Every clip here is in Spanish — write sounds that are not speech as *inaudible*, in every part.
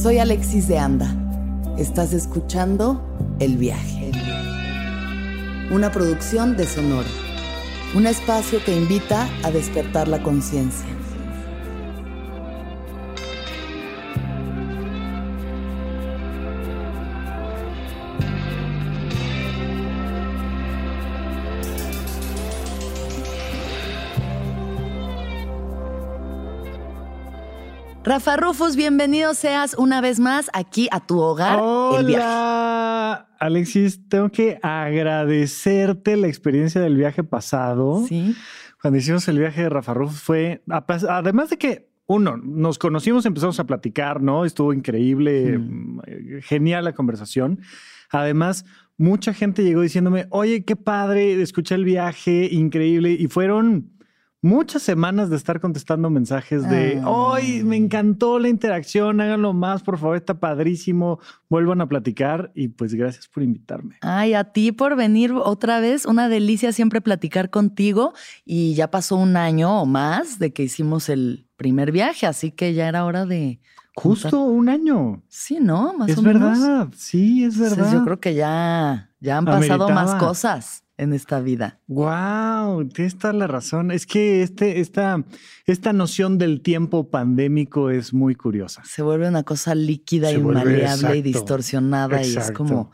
Soy Alexis de Anda. Estás escuchando El Viaje. Una producción de Sonoro. Un espacio que invita a despertar la conciencia. Rafa Rufus, bienvenido seas una vez más aquí a tu hogar. Hola, El viaje. Alexis, tengo que agradecerte la experiencia del viaje pasado. Sí. Cuando hicimos el viaje de Rafa Rufus fue, además de que uno, nos conocimos, empezamos a platicar, ¿no? Estuvo increíble, Mm. genial la conversación. Además, mucha gente llegó diciéndome, oye, qué padre, escuché el viaje, increíble. Y fueron muchas semanas de estar contestando mensajes de, Ah. hoy me encantó la interacción, háganlo más, por favor, está padrísimo, vuelvan a platicar. Y pues gracias por invitarme. Ay, a ti por venir otra vez. Una delicia siempre platicar contigo. Y ya pasó un año o más de que hicimos el primer viaje, así que ya era hora de. Justo un año. Sí, ¿no? Más es o menos. verdad, sí, es Entonces, verdad. yo creo que ya, ya han pasado más cosas en esta vida. Wow, tienes toda la razón. Es que este, esta, esta noción del tiempo pandémico es muy curiosa. Se vuelve una cosa líquida, Se y maleable y exacto, distorsionada y es como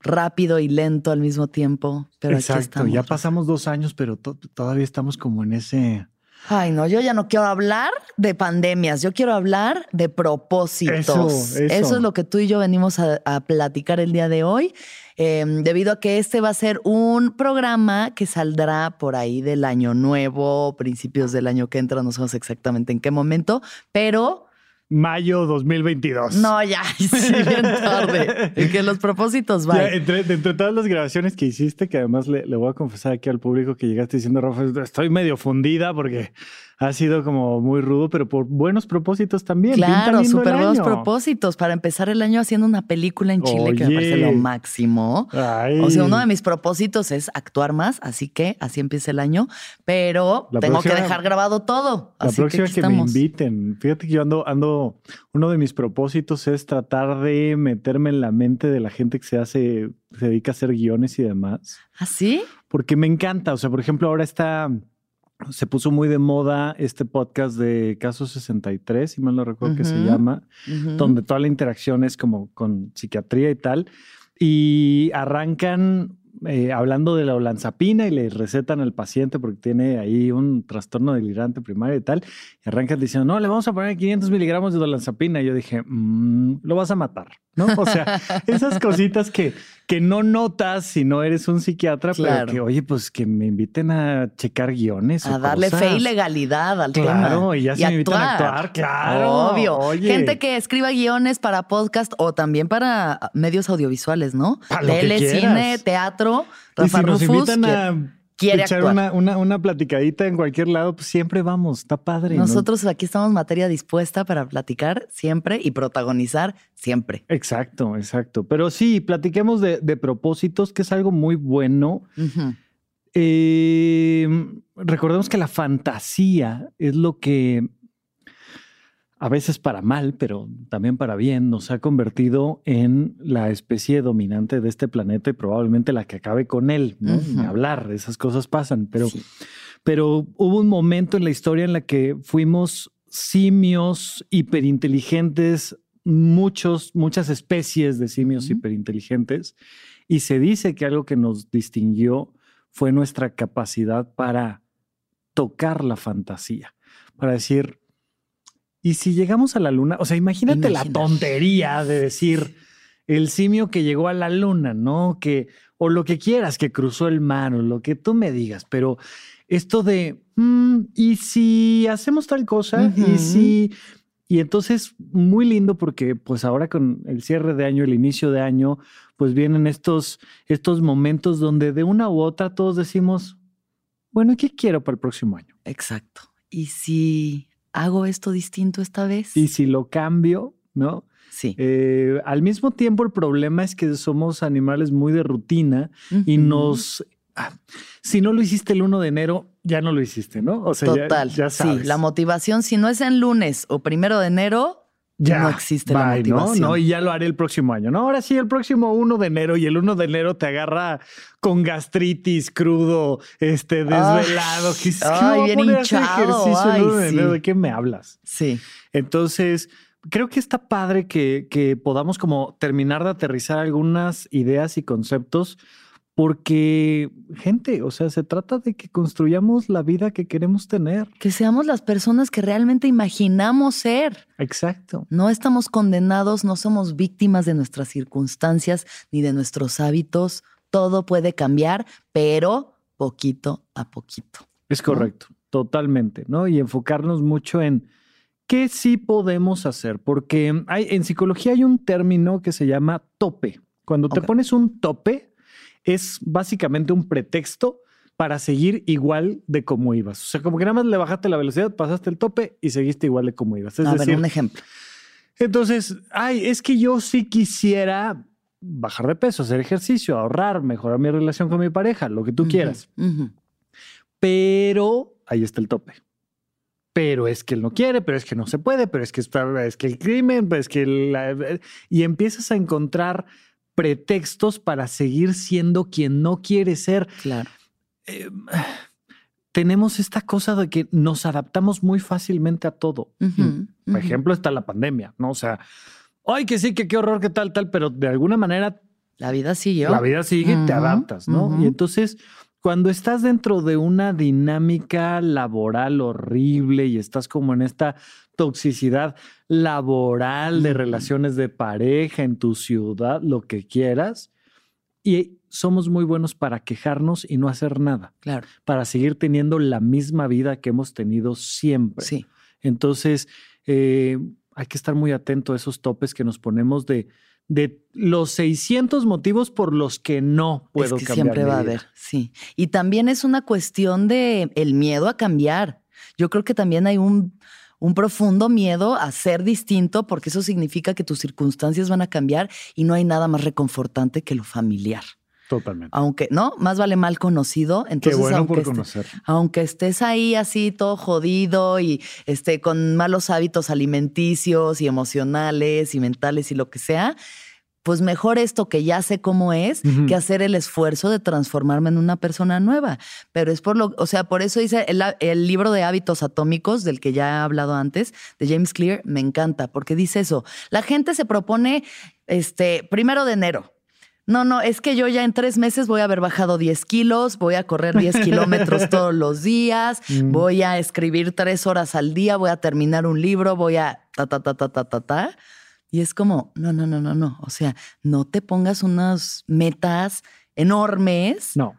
rápido y lento al mismo tiempo. Pero aquí Exacto, estamos. ya pasamos dos años, pero to- todavía estamos como en ese... Ay, no, yo ya no quiero hablar de pandemias, yo quiero hablar de propósitos. Eso, eso. es lo que tú y yo venimos a, a platicar el día de hoy, eh, debido a que este va a ser un programa que saldrá por ahí del año nuevo, principios del año que entra, no sabemos exactamente en qué momento, pero Mayo 2022. no, ya, *laughs* sí, bien tarde, en que los propósitos van. entre, entre todas las grabaciones que hiciste, que además le, le voy a confesar aquí al público que llegaste diciendo, Rafa, estoy medio fundida porque ha sido como muy rudo, pero por buenos propósitos también. Claro, súper buenos propósitos para empezar el año haciendo una película en Chile que me parece Oye. lo máximo. Ay. O sea, uno de mis propósitos es actuar más, así que así empieza el año, pero La tengo que dejar grabado todo. La así próxima que, que, me inviten. Fíjate que yo ando, ando, uno de mis propósitos es tratar de meterme en la mente de la gente que se hace, se dedica a hacer guiones y demás. ¿Ah, sí? Porque me encanta. O sea, por ejemplo, ahora está, se puso muy de moda este podcast de Caso 63, si mal no recuerdo que se llama, donde toda la interacción es como con psiquiatría y tal. Y arrancan eh, hablando de la olanzapina y le recetan al paciente porque tiene ahí un trastorno delirante primario y tal. Y arrancan diciendo, no, le vamos a poner 500 miligramos de olanzapina. Y yo dije, "Mm, lo vas a matar, ¿no? O sea, *laughs* esas cositas que, que no notas si no eres un psiquiatra, Claro. pero que, oye, pues que me inviten a checar guiones. o A darle fe y legalidad al tema. Claro, y ya se me invitan a actuar, claro. Obvio. Oye. Gente que escriba guiones para podcast o también para medios audiovisuales, ¿no? Para lo que Tele, cine, teatro. Y Rafa si nos invitan que a quiere echar actuar. una, una, una platicadita en cualquier lado, pues siempre vamos, está padre. ¿no? Nosotros aquí estamos materia dispuesta para platicar siempre y protagonizar siempre. Exacto, exacto. Pero sí, platiquemos de, de propósitos, que es algo muy bueno. Eh, recordemos que la fantasía es lo que a veces para mal, pero también para bien, nos ha convertido en la especie dominante de este planeta y probablemente la que acabe con él, hablar, esas cosas pasan, pero, Sí. pero hubo un momento en la historia en la que fuimos simios hiperinteligentes, muchos, muchas especies de simios hiperinteligentes, y se dice que algo que nos distinguió fue nuestra capacidad para tocar la fantasía, para decir, ¿y si llegamos a la luna? O sea, imagínate la tontería de decir el simio que llegó a la luna, ¿no? Que, o lo que quieras, que cruzó el mar, o lo que tú me digas, pero esto de, mm, ¿y si hacemos tal cosa? ¿Y si... Y entonces, muy lindo porque pues ahora con el cierre de año, el inicio de año, pues vienen estos, estos momentos donde de una u otra todos decimos, bueno, ¿qué quiero para el próximo año? Exacto. ¿Y si hago esto distinto esta vez? Y si lo cambio, ¿no? Sí. Eh, al mismo tiempo, el problema es que somos animales muy de rutina y nos... ah, si no lo hiciste el 1 de enero, ya no lo hiciste, ¿no? O sea, ya- Total. ya, sabes. sí, la motivación, si no es en lunes o primero de enero, ya no existe la bye, ¿no? motivación. No, y ya lo haré el próximo año. No, ahora sí, el próximo 1 de enero y el 1 de enero te agarra con gastritis, crudo, este, desvelado. ¿Qué, qué ay, bien hinchado, ejercicio el 1 de ay, enero? sí. ¿De qué me hablas? Sí. Entonces, creo que está padre que, que podamos como terminar de aterrizar algunas ideas y conceptos porque, gente, o sea, se trata de que construyamos la vida que queremos tener. Que seamos las personas que realmente imaginamos ser. Exacto. No estamos condenados, no somos víctimas de nuestras circunstancias ni de nuestros hábitos. Todo puede cambiar, pero poquito a poquito. Es correcto, totalmente, ¿no? Y enfocarnos mucho en qué sí podemos hacer, porque hay, en psicología hay un término que se llama tope. Cuando te pones un tope, es básicamente un pretexto para seguir igual de como ibas. O sea, como que nada más le bajaste la velocidad, pasaste el tope y seguiste igual de como ibas. Es a decir, ver, un ejemplo. entonces, ay, es que yo sí quisiera bajar de peso, hacer ejercicio, ahorrar, mejorar mi relación con mi pareja, lo que tú quieras pero ahí está el tope. Pero es que él no quiere, pero es que no se puede, pero es que, está- es que el crimen, pues es que la- y empiezas a encontrar pretextos para seguir siendo quien no quiere ser. Claro. Eh, tenemos esta cosa de que nos adaptamos muy fácilmente a todo. Ujú, Por ejemplo, está la pandemia, ¿no? O sea, ay, que sí, que qué horror, que tal, tal, pero de alguna manera La vida siguió. la vida sigue, te adaptas, ¿no? Y entonces, cuando estás dentro de una dinámica laboral horrible y estás como en esta toxicidad laboral de relaciones de pareja en tu ciudad, lo que quieras, y somos muy buenos para quejarnos y no hacer nada, Claro. para seguir teniendo la misma vida que hemos tenido siempre. Sí. Entonces, eh, hay que estar muy atento a esos topes que nos ponemos de, de los 600 motivos por los que no puedo es que cambiar. siempre mi va a haber, sí. Y también es una cuestión de el miedo a cambiar. Yo creo que también hay un, un profundo miedo a ser distinto porque eso significa que tus circunstancias van a cambiar y no hay nada más reconfortante que lo familiar. Totalmente. Aunque, ¿no? Más vale mal conocido. Qué Entonces, bueno aunque por esté- conocer. aunque estés ahí así todo jodido y este, con malos hábitos alimenticios y emocionales y mentales y lo que sea, pues mejor esto que ya sé cómo es que hacer el esfuerzo de transformarme en una persona nueva. Pero es por lo, o sea, por eso dice el, el libro de hábitos atómicos del que ya he hablado antes, de James Clear, me encanta porque dice eso. La gente se propone, este, primero de enero. No, no, es que yo ya en tres meses voy a haber bajado 10 kilos, voy a correr 10 *laughs* kilómetros todos los días, Mm. voy a escribir tres horas al día, voy a terminar un libro, voy a ta, ta, ta, ta, ta, ta, ta. Y es como, no, no, no, no, no. O sea, no te pongas unas metas enormes No,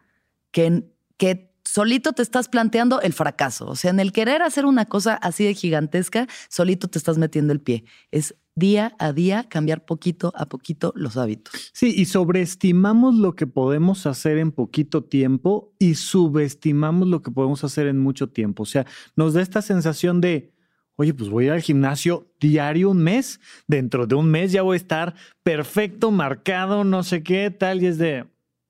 que, que solito te estás planteando el fracaso. O sea, en el querer hacer una cosa así de gigantesca, solito te estás metiendo el pie. Es día a día cambiar poquito a poquito los hábitos. Sí, y sobreestimamos lo que podemos hacer en poquito tiempo y subestimamos lo que podemos hacer en mucho tiempo. O sea, nos da esta sensación de, oye, pues voy a ir al gimnasio diario un mes, dentro de un mes ya voy a estar perfecto, marcado, no sé qué, tal, y es de,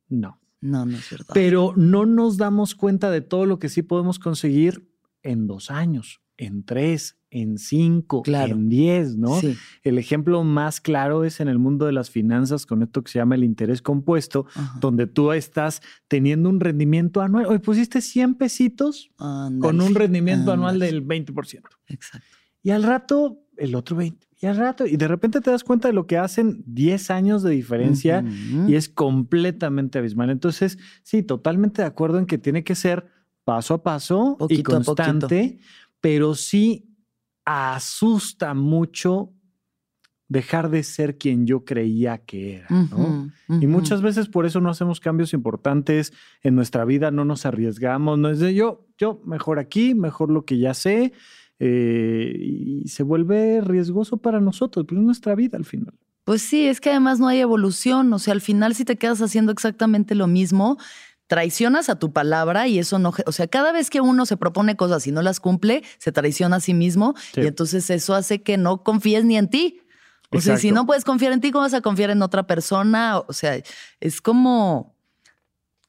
no. No, no es verdad. Pero no nos damos cuenta de todo lo que sí podemos conseguir en dos años, en tres, en cinco, Claro. en diez, ¿no? Sí. El ejemplo más claro es en el mundo de las finanzas con esto que se llama el interés compuesto, Ajá. donde tú estás teniendo un rendimiento anual. Hoy pusiste 100 pesitos con un rendimiento anual del 20%. Exacto. Y al rato, el otro 20. Y al rato, y de repente te das cuenta de lo que hacen 10 años de diferencia y es completamente abismal. Entonces, sí, totalmente de acuerdo en que tiene que ser paso a paso y Poquito constante, pero sí asusta mucho dejar de ser quien yo creía que era, Y muchas veces por eso no hacemos cambios importantes en nuestra vida, no nos arriesgamos, no es de yo, yo mejor aquí, mejor lo que ya sé, eh, y se vuelve riesgoso para nosotros, pero es nuestra vida al final. Pues sí, es que además no hay evolución. O sea, al final, si te quedas haciendo exactamente lo mismo, traicionas a tu palabra y eso no. O sea, cada vez que uno se propone cosas y no las cumple, se traiciona a sí mismo Sí. y entonces eso hace que no confíes ni en ti. O sea, si no puedes confiar en ti, ¿cómo vas a confiar en otra persona? O sea, es como.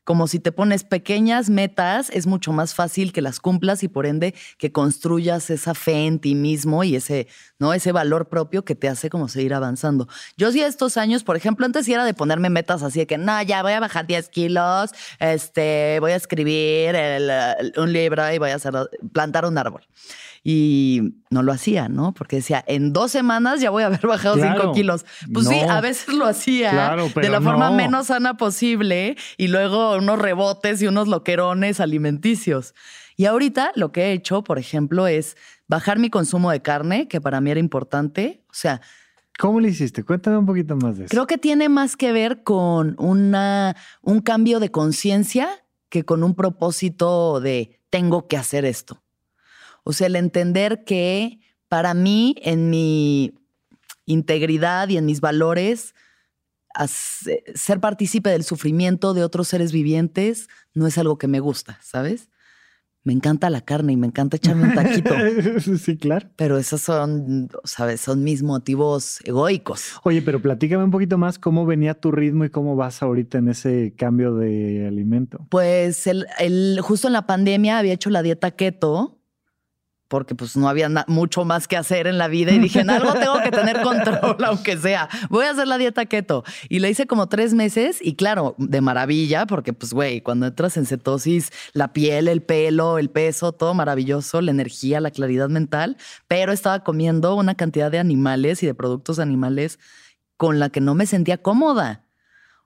Como si te pones pequeñas metas, es mucho más fácil que las cumplas y por ende que construyas esa fe en ti mismo y ese, ¿no? ese valor propio que te hace como seguir avanzando. Yo sí estos años, por ejemplo, antes era de ponerme metas así de que, no, ya voy a bajar 10 kilos, este, voy a escribir un libro y voy a plantar un árbol y no lo hacía, ¿no? Porque decía, en dos semanas ya voy a haber bajado cinco kilos. Pues sí, a veces lo hacía de la forma menos sana posible y luego unos rebotes y unos loquerones alimenticios. Y ahorita lo que he hecho, por ejemplo, es bajar mi consumo de carne, que para mí era importante. O sea, ¿Cómo lo hiciste? Cuéntame un poquito más de eso. Creo que tiene más que ver con una, un cambio de conciencia que con un propósito de tengo que hacer esto. O sea, el entender que para mí, en mi integridad y en mis valores, ser partícipe del sufrimiento de otros seres vivientes no es algo que me gusta, ¿sabes? Me encanta la carne y me encanta echarme un taquito. *laughs* sí, claro. Pero esos son, ¿sabes? Son mis motivos egoicos. Oye, pero platícame un poquito más cómo venía tu ritmo y cómo vas ahorita en ese cambio de alimento. Pues el, justo en la pandemia había hecho la dieta keto porque pues no había mucho más que hacer en la vida y dije, en algo tengo que tener control, *laughs* aunque sea. Voy a hacer la dieta keto. Y la hice como tres meses y claro, de maravilla, porque pues, güey, cuando entras en cetosis, la piel, el pelo, el peso, todo maravilloso, la energía, la claridad mental, pero estaba comiendo una cantidad de animales y de productos animales con la que no me sentía cómoda.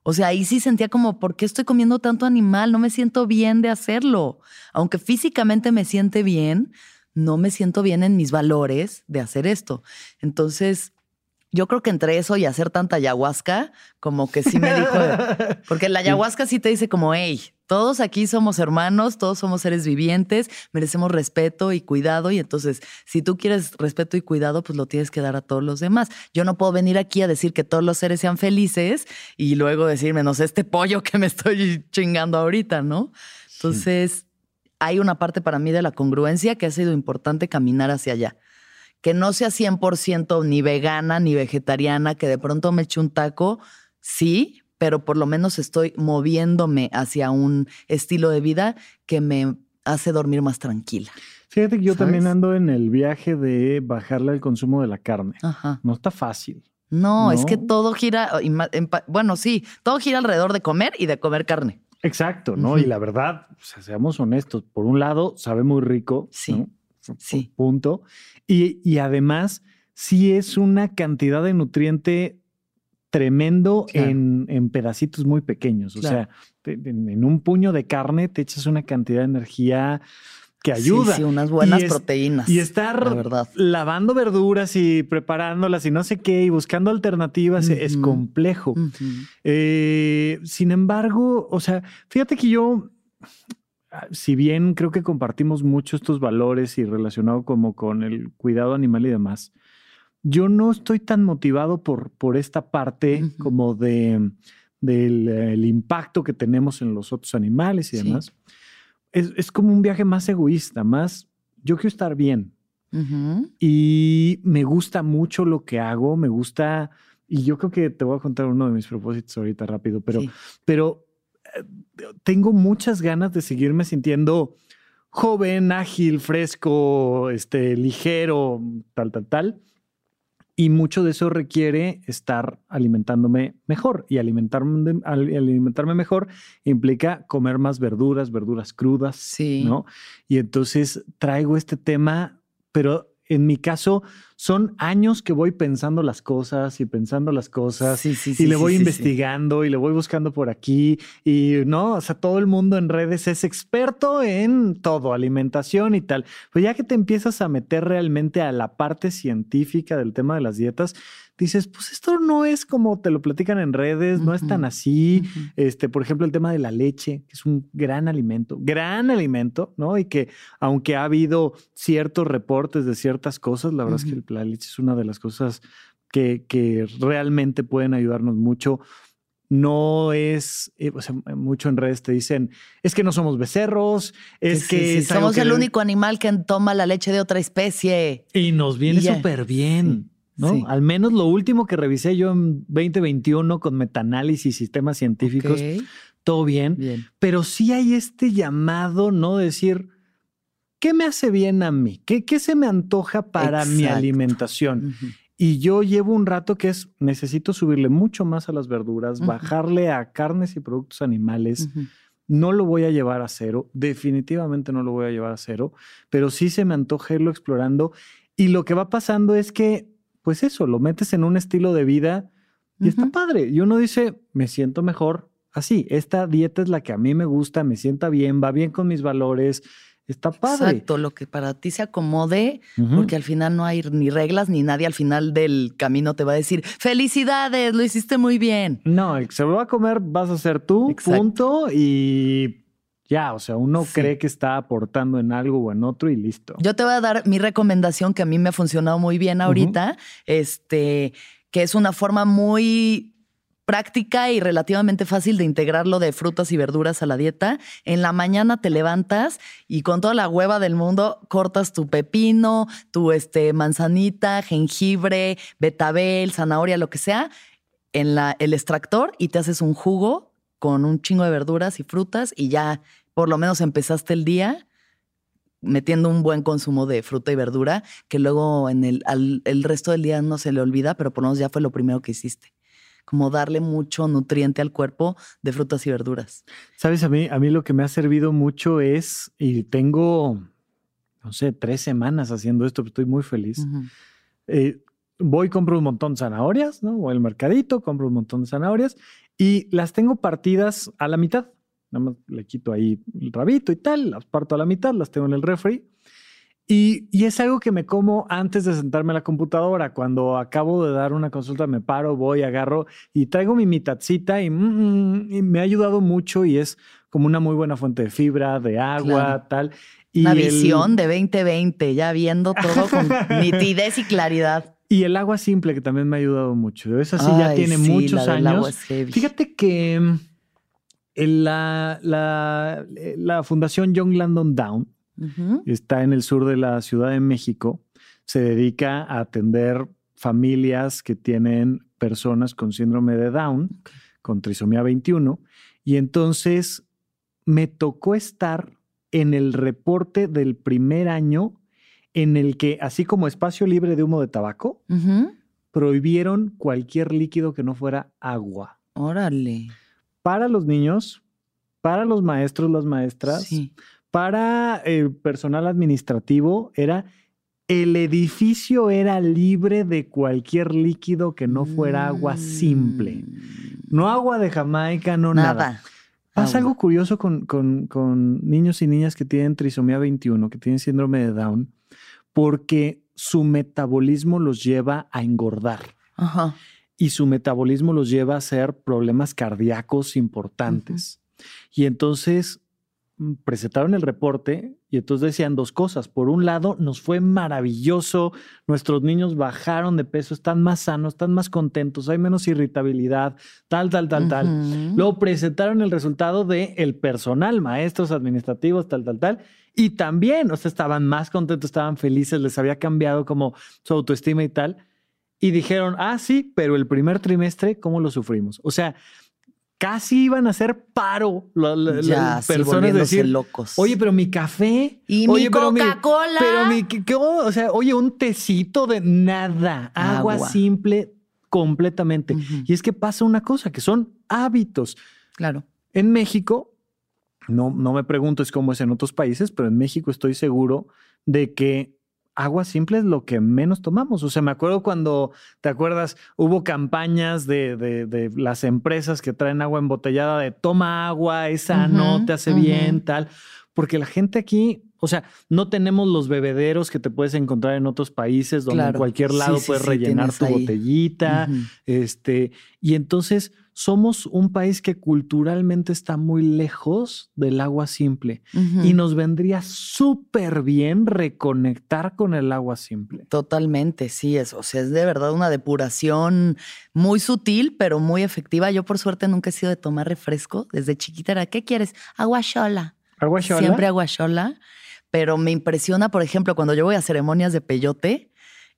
O sea, ahí sí sentía como, ¿por qué estoy comiendo tanto animal? No me siento bien de hacerlo. Aunque físicamente me siente bien, no me siento bien en mis valores de hacer esto. Entonces, yo creo que entre eso y hacer tanta ayahuasca, como que sí me dijo, *laughs* porque la ayahuasca sí te dice como, hey, todos aquí somos hermanos, todos somos seres vivientes, merecemos respeto y cuidado y entonces si tú quieres respeto y cuidado, pues lo tienes que dar a todos los demás. Yo no puedo venir aquí a decir que todos los seres sean felices y luego decirme, no sé, este pollo que me estoy chingando ahorita, ¿no? Entonces, hay una parte para mí de la congruencia que ha sido importante caminar hacia allá. Que no sea 100% ni vegana ni vegetariana, que de pronto me eche un taco, sí, pero por lo menos estoy moviéndome hacia un estilo de vida que me hace dormir más tranquila. Fíjate que yo también ando en el viaje de bajarle el consumo de la carne. No está fácil. no, es que todo gira, bueno, sí, todo gira alrededor de comer y de comer carne. Exacto, ¿no? Y la verdad, seamos honestos, por un lado, sabe muy rico, sí. Sí. Punto. Y, además, sí es una cantidad de nutriente tremendo en, pedacitos muy pequeños. O sea, en, un puño de carne te echas una cantidad de energía que ayuda. Sí, unas buenas proteínas. Y estar lavando verduras y preparándolas y no sé qué y buscando alternativas es complejo. Eh, sin embargo, o sea, fíjate que yo, si bien creo que compartimos mucho estos valores y relacionado como con el cuidado animal y demás, yo no estoy tan motivado por, por esta parte como de del impacto que tenemos en los otros animales y demás es, como un viaje más egoísta, más yo quiero estar bien. Y me gusta mucho lo que hago, me gusta, y yo creo que te voy a contar uno de mis propósitos ahorita rápido, pero, pero eh, tengo muchas ganas de seguirme sintiendo joven, ágil, fresco, este, ligero, tal, tal, tal. Y mucho de eso requiere estar alimentándome mejor. Y alimentarme, alimentarme mejor implica comer más verduras, verduras crudas. Sí. ¿no? Y entonces traigo este tema, pero en mi caso, son años que voy pensando las cosas y pensando las cosas y le voy investigando y le voy buscando por aquí y no, o sea, todo el mundo en redes es experto en todo, alimentación y tal. Pues ya que te empiezas a meter realmente a la parte científica del tema de las dietas, dices, pues esto no es como te lo platican en redes, no es tan así. Este, por ejemplo, el tema de la leche, que es un gran alimento, gran alimento, ¿no? Y que aunque ha habido ciertos reportes de ciertas cosas, la verdad es que la leche es una de las cosas que, que realmente pueden ayudarnos mucho no es, eh, o sea, mucho en redes te dicen, es que no somos becerros, es que... somos el único animal que toma la leche de otra especie. Y nos viene súper bien. ¿No? Al menos lo último que revisé yo en 2021 con metaanálisis y sistemas científicos, todo bien, Bien. pero sí hay este llamado, ¿no? Decir, ¿qué me hace bien a mí? ¿Qué, qué se me antoja para mi alimentación? Ujú. Y yo llevo un rato que es, necesito subirle mucho más a las verduras, bajarle a carnes y productos animales. No lo voy a llevar a cero, definitivamente no lo voy a llevar a cero, pero sí se me antoja irlo explorando. Y lo que va pasando es que, pues eso, lo metes en un estilo de vida y está padre. Y uno dice, me siento mejor así. Esta dieta es la que a mí me gusta, me sienta bien, va bien con mis valores, está padre. Exacto, lo que para ti se acomode, porque al final no hay ni reglas ni nadie al final del camino te va a decir, felicidades, lo hiciste muy bien. No, el que se lo va a comer vas a ser tú, Exacto. punto. Y ya, o sea, uno Sí. cree que está aportando en algo o en otro y listo. Yo te voy a dar mi recomendación que a mí me ha funcionado muy bien ahorita, este, que es una forma muy práctica y relativamente fácil de integrarlo de frutas y verduras a la dieta. En la mañana te levantas y con toda la hueva del mundo cortas tu pepino, tu este, manzanita, jengibre, betabel, zanahoria, lo que sea, en la, el extractor y te haces un jugo con un chingo de verduras y frutas y ya por lo menos empezaste el día metiendo un buen consumo de fruta y verdura que luego en el, al- el resto del día no se le olvida, pero por lo menos ya fue lo primero que hiciste. Como darle mucho nutriente al cuerpo de frutas y verduras. Sabes, a mí, a mí lo que me ha servido mucho es, y tengo, no sé, tres semanas haciendo esto, pero estoy muy feliz. Eh, voy, compro un montón de zanahorias, ¿no? Voy al mercadito, compro un montón de zanahorias y las tengo partidas a la mitad. Nada más le quito ahí el rabito y tal, las parto a la mitad, las tengo en el refri. Y, y es algo que me como antes de sentarme a la computadora. Cuando acabo de dar una consulta, me paro, voy, agarro y traigo mi mitadcita y, mm, y me ha ayudado mucho y es como una muy buena fuente de fibra, de agua, Claro. tal. Y Una el- visión de 2020, ya viendo todo con *laughs* nitidez y claridad. Y el agua simple, que también me ha ayudado mucho. Esa sí ya Ay, tiene sí, muchos años. es heavy. Fíjate que la, la, la Fundación Young Landon Down está en el sur de la Ciudad de México. Se dedica a atender familias que tienen personas con síndrome de Down, con trisomía 21. Y entonces me tocó estar en el reporte del primer año en el que, así como espacio libre de humo de tabaco, prohibieron cualquier líquido que no fuera agua. Órale. Para los niños, para los maestros, las maestras, Sí. para el personal administrativo, era el edificio era libre de cualquier líquido que no fuera agua simple. Mm. No agua de Jamaica, no nada. Nada. Pasa Agua. algo curioso con, con- con niños y niñas que tienen trisomía 21, que tienen síndrome de Down, porque su metabolismo los lleva a engordar Ajá. Y su metabolismo los lleva a hacer problemas cardíacos importantes. Y entonces mm, presentaron el reporte y entonces decían dos cosas. Por un lado, nos fue maravilloso, nuestros niños bajaron de peso, están más sanos, están más contentos, hay menos irritabilidad, tal, tal, tal, tal. Luego presentaron el resultado de el personal, maestros administrativos, tal, tal, tal. Y también, o sea, estaban más contentos, estaban felices, les había cambiado como su autoestima y tal. Y dijeron, ah, sí, pero el primer trimestre, ¿cómo lo sufrimos? O sea, casi iban a hacer paro la- la- las sí, personas volviéndose decir, locos. oye, pero mi café. y oye, mi pero mi- Coca-Cola. Pero mi, ¿qué- qué- o sea, oye, un tecito de nada, agua, Agua. simple completamente. Y es que pasa una cosa, que son hábitos. Claro. En México, no, no me pregunto es cómo es en otros países, pero en México estoy seguro de que agua simple es lo que menos tomamos. O sea, me acuerdo cuando, ¿te acuerdas? Hubo campañas de, de- de las empresas que traen agua embotellada de toma agua, es sano, Ujú, te hace bien, tal. Porque la gente aquí, o sea, no tenemos los bebederos que te puedes encontrar en otros países donde en cualquier lado sí, puedes sí, rellenar tu ahí. botellita. Este, y entonces somos un país que culturalmente está muy lejos del agua simple y nos vendría súper bien reconectar con el agua simple. Totalmente, sí, es, o sea, es de verdad una depuración muy sutil, pero muy efectiva. Yo por suerte nunca he sido de tomar refresco. Desde chiquita era, ¿qué quieres? Agua chola. Agua chola. Siempre agua chola. Pero me impresiona, por ejemplo, cuando yo voy a ceremonias de peyote,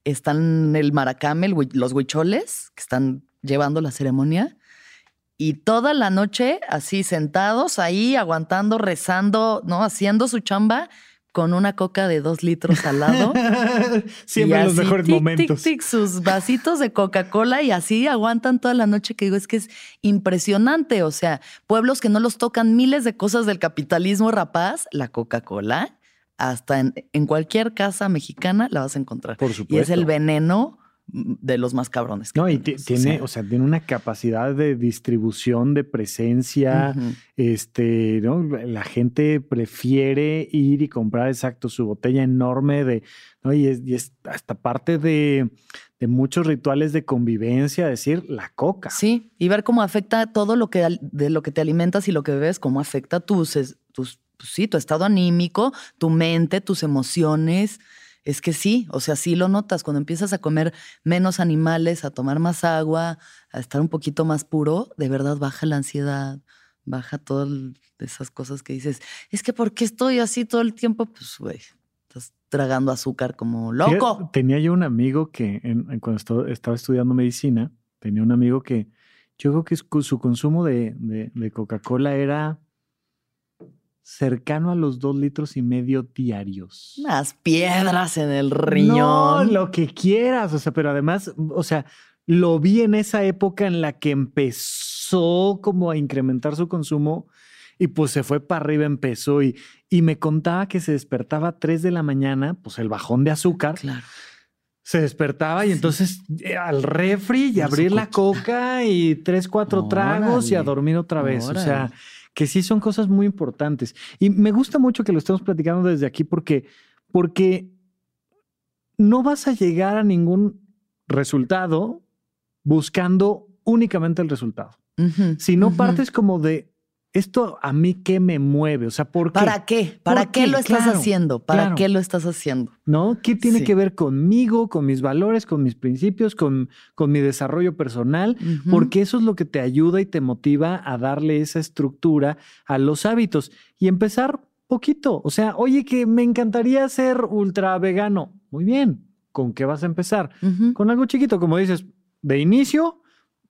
están el maracame, el los huicholes, que están llevando la ceremonia, y toda la noche así sentados ahí, aguantando, rezando, ¿no? Haciendo su chamba con una coca de dos litros al lado. *laughs* Siempre en los mejores momentos. Tic, tic, sus vasitos de Coca-Cola y así aguantan toda la noche, que digo, es que es impresionante. O sea, pueblos que no los tocan miles de cosas del capitalismo rapaz, la Coca-Cola, hasta en, en, cualquier casa mexicana la vas a encontrar. Por supuesto. Y es el veneno de los más cabrones. no, y tiene, o sea, tiene una capacidad de distribución, de presencia. Este, ¿no? La gente prefiere ir y comprar exacto su botella enorme de, ¿no? Y es, y es hasta parte de, de, muchos rituales de convivencia, decir, la coca. Sí, y ver cómo afecta todo lo que de lo que te alimentas y lo que bebes, cómo afecta tus, tus sí, tu estado anímico, tu mente, tus emociones. Es que sí, o sea, sí lo notas. Cuando empiezas a comer menos animales, a tomar más agua, a estar un poquito más puro, de verdad baja la ansiedad, baja todas esas cosas que dices. Es que ¿por qué estoy así todo el tiempo? Pues, güey, estás tragando azúcar como loco. Tenía yo un amigo que cuando estaba estudiando medicina, tenía un amigo que yo creo que su consumo de, de Coca-Cola era cercano a los dos litros y medio diarios. Unas piedras en el riñón. No, lo que quieras, o sea, pero además, o sea, lo vi en esa época en la que empezó como a incrementar su consumo y pues se fue para arriba, empezó y, y me contaba que se despertaba a 3 de la mañana, pues el bajón de azúcar. Claro. Se despertaba y entonces eh, al refri y abrir la coca y tres, cuatro *laughs* tragos y a dormir otra vez. O sea, que sí son cosas muy importantes. Y me gusta mucho que lo estemos platicando desde aquí porque, porque no vas a llegar a ningún resultado buscando únicamente el resultado. si no partes como de ¿Esto a mí qué me mueve? O sea, ¿por qué? ¿Para qué? ¿Para qué, lo estás haciendo? ¿Para qué lo estás haciendo? ¿No? ¿Qué tiene que ver conmigo, con mis valores, con mis principios, con, con mi desarrollo personal? Porque eso es lo que te ayuda y te motiva a darle esa estructura a los hábitos y empezar poquito. O sea, oye, que me encantaría ser ultra vegano. Muy bien. ¿Con qué vas a empezar? Con algo chiquito, como dices, de inicio,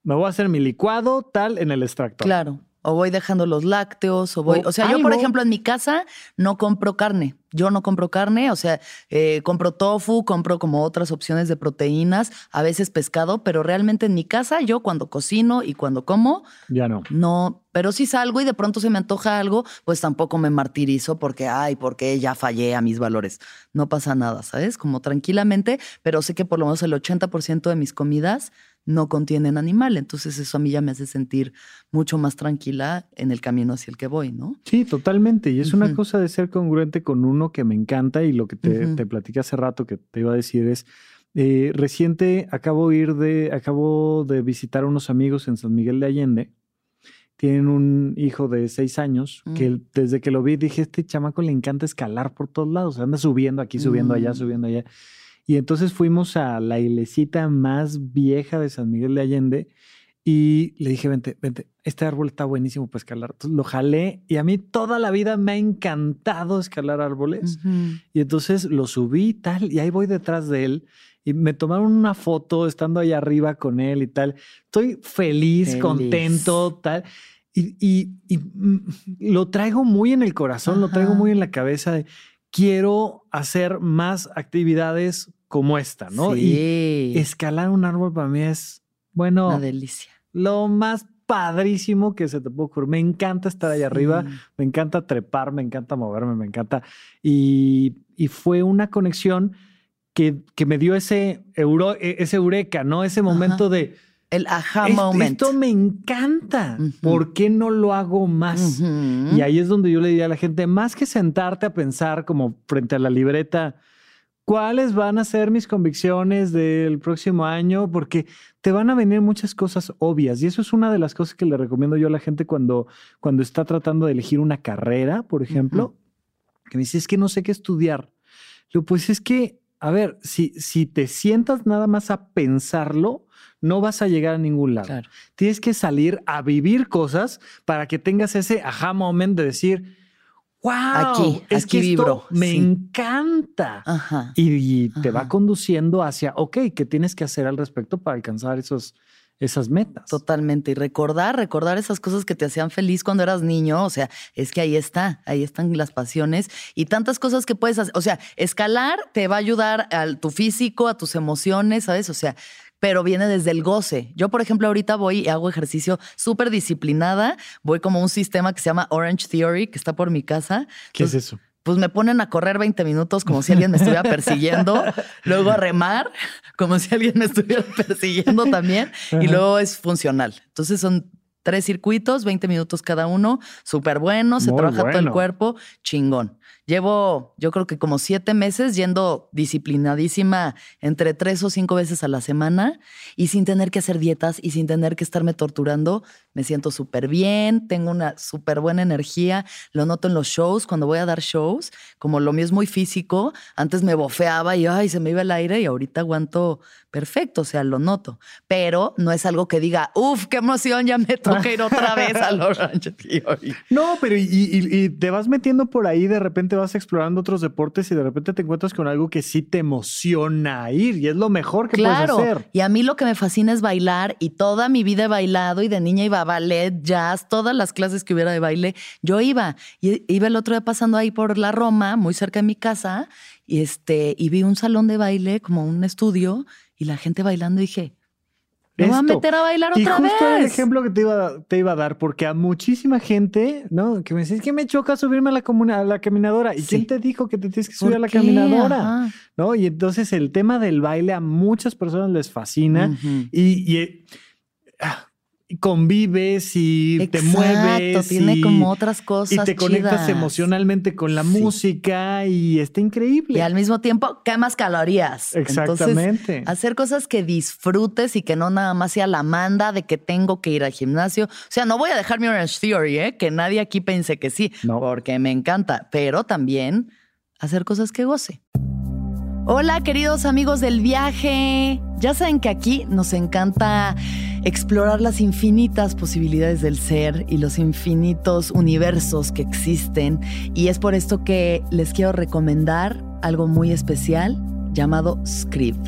me voy a hacer mi licuado tal en el extractor. Claro o voy dejando los lácteos, o voy. O, sea, yo, por ejemplo, en mi casa no compro carne. Yo no compro carne, o sea, eh, compro tofu, compro como otras opciones de proteínas, a veces pescado, pero realmente en mi casa, yo cuando cocino y cuando como. Ya no. No, pero si salgo y de pronto se me antoja algo, pues tampoco me martirizo porque, ay, porque ya fallé a mis valores. No pasa nada, ¿sabes? Como tranquilamente, pero sé que por lo menos el 80% de mis comidas no contienen animal. Entonces eso a mí ya me hace sentir mucho más tranquila en el camino hacia el que voy, ¿no? Sí, totalmente. Y es una cosa de ser congruente con uno que me encanta y lo que te, uh platiqué hace rato que te iba a decir es, eh, reciente acabo, ir de, acabo de visitar a unos amigos en San Miguel de Allende. Tienen un hijo de seis años que mm. desde que lo vi dije, este chamaco le encanta escalar por todos lados, anda subiendo aquí, subiendo allá, mm. subiendo allá. Y entonces fuimos a la iglesita más vieja de San Miguel de Allende y le dije, vente, vente, este árbol está buenísimo para escalar. Entonces lo jalé y a mí toda la vida me ha encantado escalar árboles. Y entonces lo subí y tal, y ahí voy detrás de él. Y me tomaron una foto estando ahí arriba con él y tal. Estoy feliz, contento, tal. Y, y, mm, lo traigo muy en el corazón, lo traigo muy en la cabeza de quiero hacer más actividades como esta, ¿no? Sí. Y escalar un árbol para mí es, bueno, una delicia. Lo más padrísimo que se te puede ocurrir. Me encanta estar ahí arriba, me encanta trepar, me encanta moverme, me encanta. Y, y fue una conexión que, que me dio ese, euro, e, ese eureka, ¿no? Ese momento de el aha moment. Esto me encanta. ¿Por qué no lo hago más? Y ahí es donde yo le diría a la gente, más que sentarte a pensar como frente a la libreta, ¿cuáles van a ser mis convicciones del próximo año? Porque te van a venir muchas cosas obvias. Y eso es una de las cosas que le recomiendo yo a la gente cuando, cuando está tratando de elegir una carrera, por ejemplo, que me dice, es que no sé qué estudiar. pues es que, a ver, si, si te sientas nada más a pensarlo, no vas a llegar a ningún lado. Tienes que salir a vivir cosas para que tengas ese aha moment de decir, wow, aquí, es que vibro. me encanta. Y, te va conduciendo hacia, ok, ¿qué tienes que hacer al respecto para alcanzar esos, esas metas. Totalmente. Y recordar, recordar esas cosas que te hacían feliz cuando eras niño. O sea, es que ahí está, ahí están las pasiones y tantas cosas que puedes hacer. O sea, escalar te va a ayudar a tu físico, a tus emociones, ¿sabes? O sea, pero viene desde el goce. Yo, por ejemplo, ahorita voy y hago ejercicio súper disciplinada. Voy como un sistema que se llama Orange Theory, que está por mi casa. ¿Qué es eso? Pues me ponen a correr 20 minutos como si alguien me estuviera persiguiendo, *laughs* luego a remar como si alguien me estuviera *laughs* persiguiendo también, y luego es funcional. Entonces son tres circuitos, 20 minutos cada uno, súper bueno, se trabaja todo el cuerpo, chingón. Llevo, yo creo que como siete meses yendo disciplinadísima entre tres o cinco veces a la semana y sin tener que hacer dietas y sin tener que estarme torturando. Me siento súper bien, tengo una súper buena energía. Lo noto en los shows, cuando voy a dar shows, como lo mío es muy físico, antes me bofeaba y ay, se me iba el aire y ahorita aguanto perfecto, o sea, lo noto. Pero no es algo que diga, uff, qué emoción, ya me toca ir otra vez a *laughs* los No, pero y, y te vas metiendo por ahí de repente vas explorando otros deportes y de repente te encuentras con algo que sí te emociona ir y es lo mejor que puedes hacer. Y a mí lo que me fascina es bailar y toda mi vida he bailado y de niña iba a ballet, jazz, todas las clases que hubiera de baile, yo iba. Y iba el otro día pasando ahí por la Roma, muy cerca de mi casa, y este y vi un salón de baile como un estudio y la gente bailando y dije, me voy a meter a bailar otra vez. Y justo el ejemplo que te iba, te iba a dar, porque a muchísima gente, ¿no? Que me dice, es que me choca subirme a la, a la caminadora. ¿Y quién te dijo que te tienes que subir a la caminadora? ¿No? Y entonces el tema del baile a muchas personas les fascina. y, y ah, convives y te mueves. Tiene como otras cosas. Y te conectas emocionalmente con la música y está increíble. Y al mismo tiempo quemas calorías. Exactamente. hacer cosas que disfrutes y que no nada más sea la manda de que tengo que ir al gimnasio. O sea, no voy a dejar mi Orange Theory, ¿eh? que nadie aquí pense que sí, porque me encanta, pero también hacer cosas que goce. Hola queridos amigos del viaje. Ya saben que aquí nos encanta explorar las infinitas posibilidades del ser y los infinitos universos que existen. Y es por esto que les quiero recomendar algo muy especial llamado Script.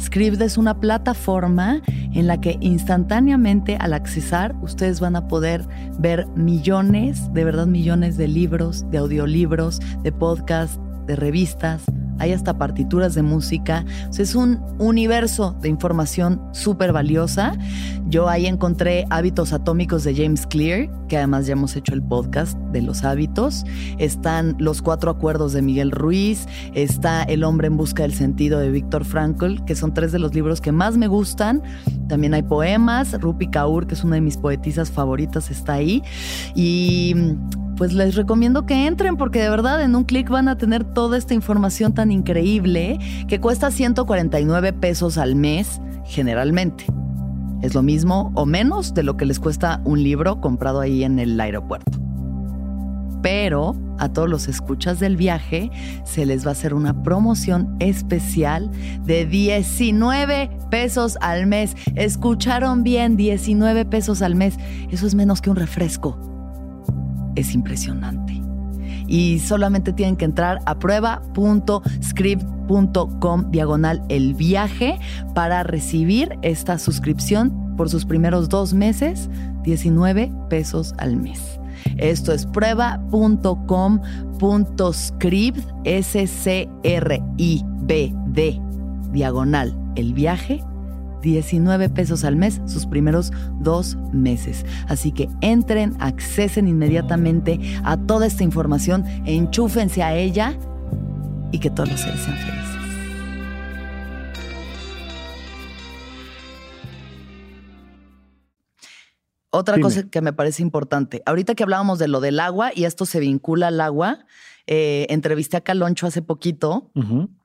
Script es una plataforma en la que instantáneamente al accesar ustedes van a poder ver millones, de verdad millones de libros, de audiolibros, de podcasts, de revistas hay hasta partituras de música. es un universo de información súper valiosa. Yo ahí encontré Hábitos Atómicos de James Clear, que además ya hemos hecho el podcast de los hábitos. Están Los Cuatro Acuerdos de Miguel Ruiz. Está El Hombre en Busca del Sentido de Víctor Frankl, que son tres de los libros que más me gustan. También hay poemas. Rupi Kaur, que es una de mis poetisas favoritas, está ahí. Y pues les recomiendo que entren porque de verdad en un clic van a tener toda esta información tan increíble que cuesta 149 pesos al mes generalmente. Es lo mismo o menos de lo que les cuesta un libro comprado ahí en el aeropuerto. Pero a todos los escuchas del viaje se les va a hacer una promoción especial de 19 pesos al mes. Escucharon bien, 19 pesos al mes. Eso es menos que un refresco es impresionante. Y solamente tienen que entrar a prueba.script.com diagonal el viaje para recibir esta suscripción por sus primeros dos meses, 19 pesos al mes. Esto es prueba.com.script, S-C-R-I-B-D, diagonal el viaje 19 pesos al mes sus primeros dos meses. Así que entren, accesen inmediatamente a toda esta información, enchúfense a ella y que todos los seres sean felices. Otra cosa que me parece importante, ahorita que hablábamos de lo del agua y esto se vincula al agua, eh, entrevisté a Caloncho hace poquito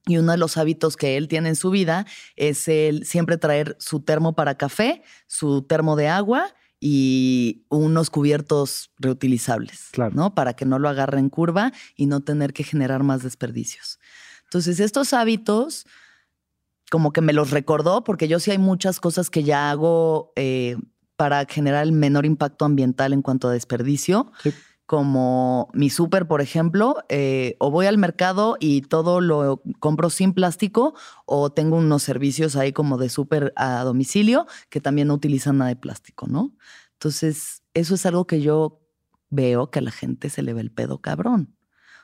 y uno de los hábitos que él tiene en su vida es el siempre traer su termo para café, su termo de agua y unos cubiertos reutilizables, ¿no? Para que no lo agarre en curva y no tener que generar más desperdicios. Entonces, estos hábitos como que me los recordó porque yo sí hay muchas cosas que ya hago eh, para generar el menor impacto ambiental en cuanto a desperdicio. como mi súper, por ejemplo, eh, o voy al mercado y todo lo compro sin plástico, o tengo unos servicios ahí como de súper a domicilio que también no utilizan nada de plástico, ¿no? Entonces, eso es algo que yo veo que a la gente se le ve el pedo cabrón.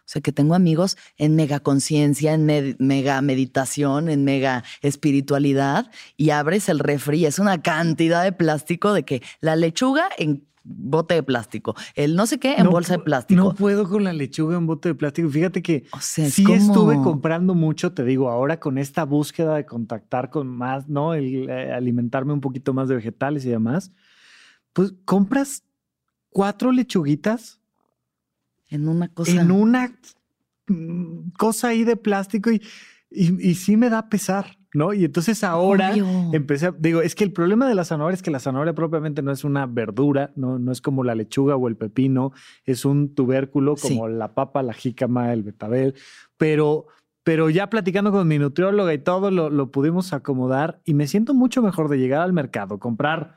O sea, que tengo amigos en mega conciencia, en mega meditación, en mega espiritualidad, y abres el refri y es una cantidad de plástico de que la lechuga en bote de plástico, el no sé qué en bolsa de plástico. No puedo con la lechuga en bote de plástico. Fíjate que sí estuve comprando mucho, te digo, ahora con esta búsqueda de contactar con más, ¿no? El eh, alimentarme un poquito más de vegetales y demás, pues compras cuatro lechuguitas en una cosa. En una cosa ahí de plástico y, y, y sí me da pesar. ¿no? Y entonces ahora empecé, a, digo, es que el problema de la zanahoria es que la zanahoria propiamente no es una verdura, no, no es como la lechuga o el pepino, es un tubérculo como la papa, la jícama, el betabel, pero, pero ya platicando con mi nutrióloga y todo lo, lo, pudimos acomodar y me siento mucho mejor de llegar al mercado, comprar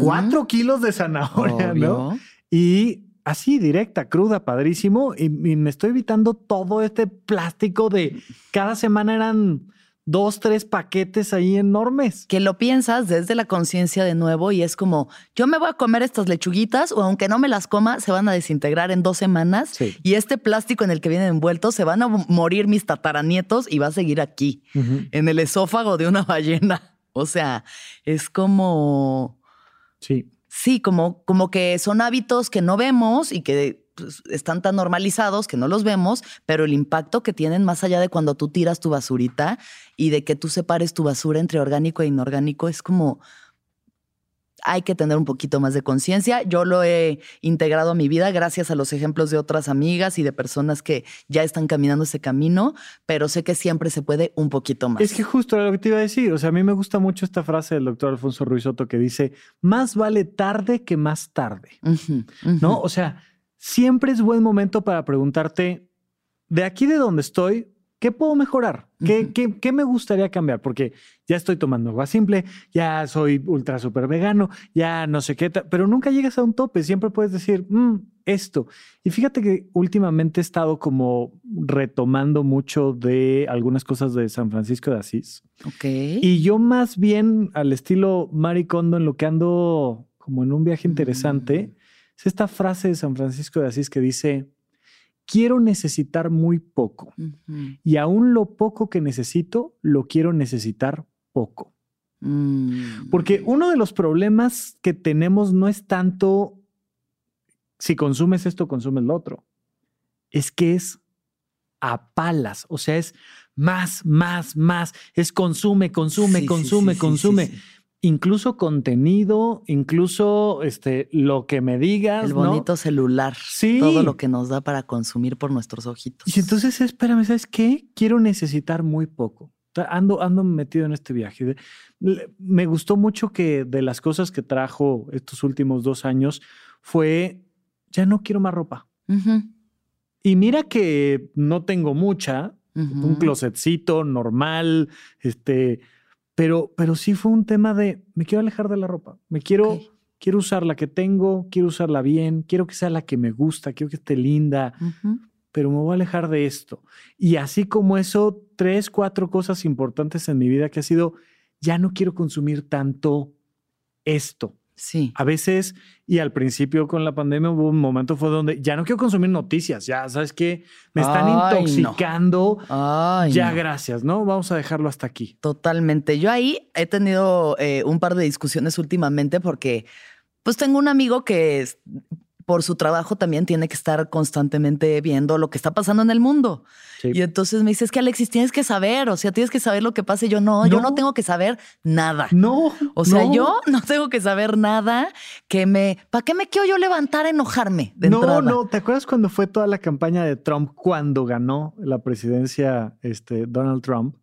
cuatro kilos de zanahoria, ¿no? Y así, directa, cruda, padrísimo. y, me estoy evitando todo este plástico de cada semana eran dos, tres paquetes ahí enormes. Que lo piensas desde la conciencia de nuevo y es como, yo me voy a comer estas lechuguitas o aunque no me las coma, se van a desintegrar en dos semanas y este plástico en el que vienen envueltos, se van a morir mis tataranietos y va a seguir aquí, en el esófago de una ballena. O sea, es como... Sí. Sí, como, como que son hábitos que no vemos y que pues, están tan normalizados que no los vemos, pero el impacto que tienen más allá de cuando tú tiras tu basurita y de que tú separes tu basura entre orgánico e inorgánico es como hay que tener un poquito más de conciencia. Yo lo he integrado a mi vida gracias a los ejemplos de otras amigas y de personas que ya están caminando ese camino, pero sé que siempre se puede un poquito más. Es que justo lo que te iba a decir, o sea, a mí me gusta mucho esta frase del doctor Alfonso Ruiz Soto que dice, más vale tarde que más tarde, ¿no? O sea, siempre es buen momento para preguntarte, de aquí de donde estoy, ¿qué puedo mejorar? ¿Qué, qué, me gustaría cambiar? Porque ya estoy tomando agua simple, ya soy ultra super vegano, ya no sé qué, pero nunca llegas a un tope, siempre puedes decir, mm, esto. Y fíjate que últimamente he estado como retomando mucho de algunas cosas de San Francisco de Asís. Ok. Y yo más bien al estilo Maricondo en lo que ando como en un viaje interesante. Mm. Es esta frase de San Francisco de Asís que dice, quiero necesitar muy poco y aún lo poco que necesito, lo quiero necesitar poco. Mm. Porque uno de los problemas que tenemos no es tanto si consumes esto, consumes lo otro. Es que es a palas, o sea, es más, más, más, es consume, consume, consume, consume incluso contenido, incluso este, lo que me digas. El bonito celular. Sí. Todo lo que nos da para consumir por nuestros ojitos. Y entonces, espérame, ¿sabes qué? Quiero necesitar muy poco. Ando, ando metido en este viaje. Me gustó mucho que de las cosas que trajo estos últimos dos años fue, ya no quiero más ropa. Y mira que no tengo mucha, un closetcito normal, este, pero, pero sí fue un tema de, me quiero alejar de la ropa, me quiero, quiero usar la que tengo, quiero usarla bien, quiero que sea la que me gusta, quiero que esté linda, pero me voy a alejar de esto. Y así como eso, tres, cuatro cosas importantes en mi vida que ha sido, ya no quiero consumir tanto esto. Sí. A veces, y al principio con la pandemia hubo un momento fue donde ya no quiero consumir noticias, ya sabes que me están intoxicando. ya gracias, ¿no? Vamos a dejarlo hasta aquí. Totalmente. Yo ahí he tenido eh, un par de discusiones últimamente porque pues tengo un amigo que por su trabajo también tiene que estar constantemente viendo lo que está pasando en el mundo. Y entonces me dice, es que Alexis, tienes que saber, o sea, tienes que saber lo que pasa. Y yo, no, yo no tengo que saber nada. No. O sea, yo *laughs* no tengo que saber nada que me... ¿Para qué me quiero yo levantar a enojarme? De no, no. ¿Te acuerdas cuando fue toda la campaña de Trump cuando ganó la presidencia este, Donald Trump?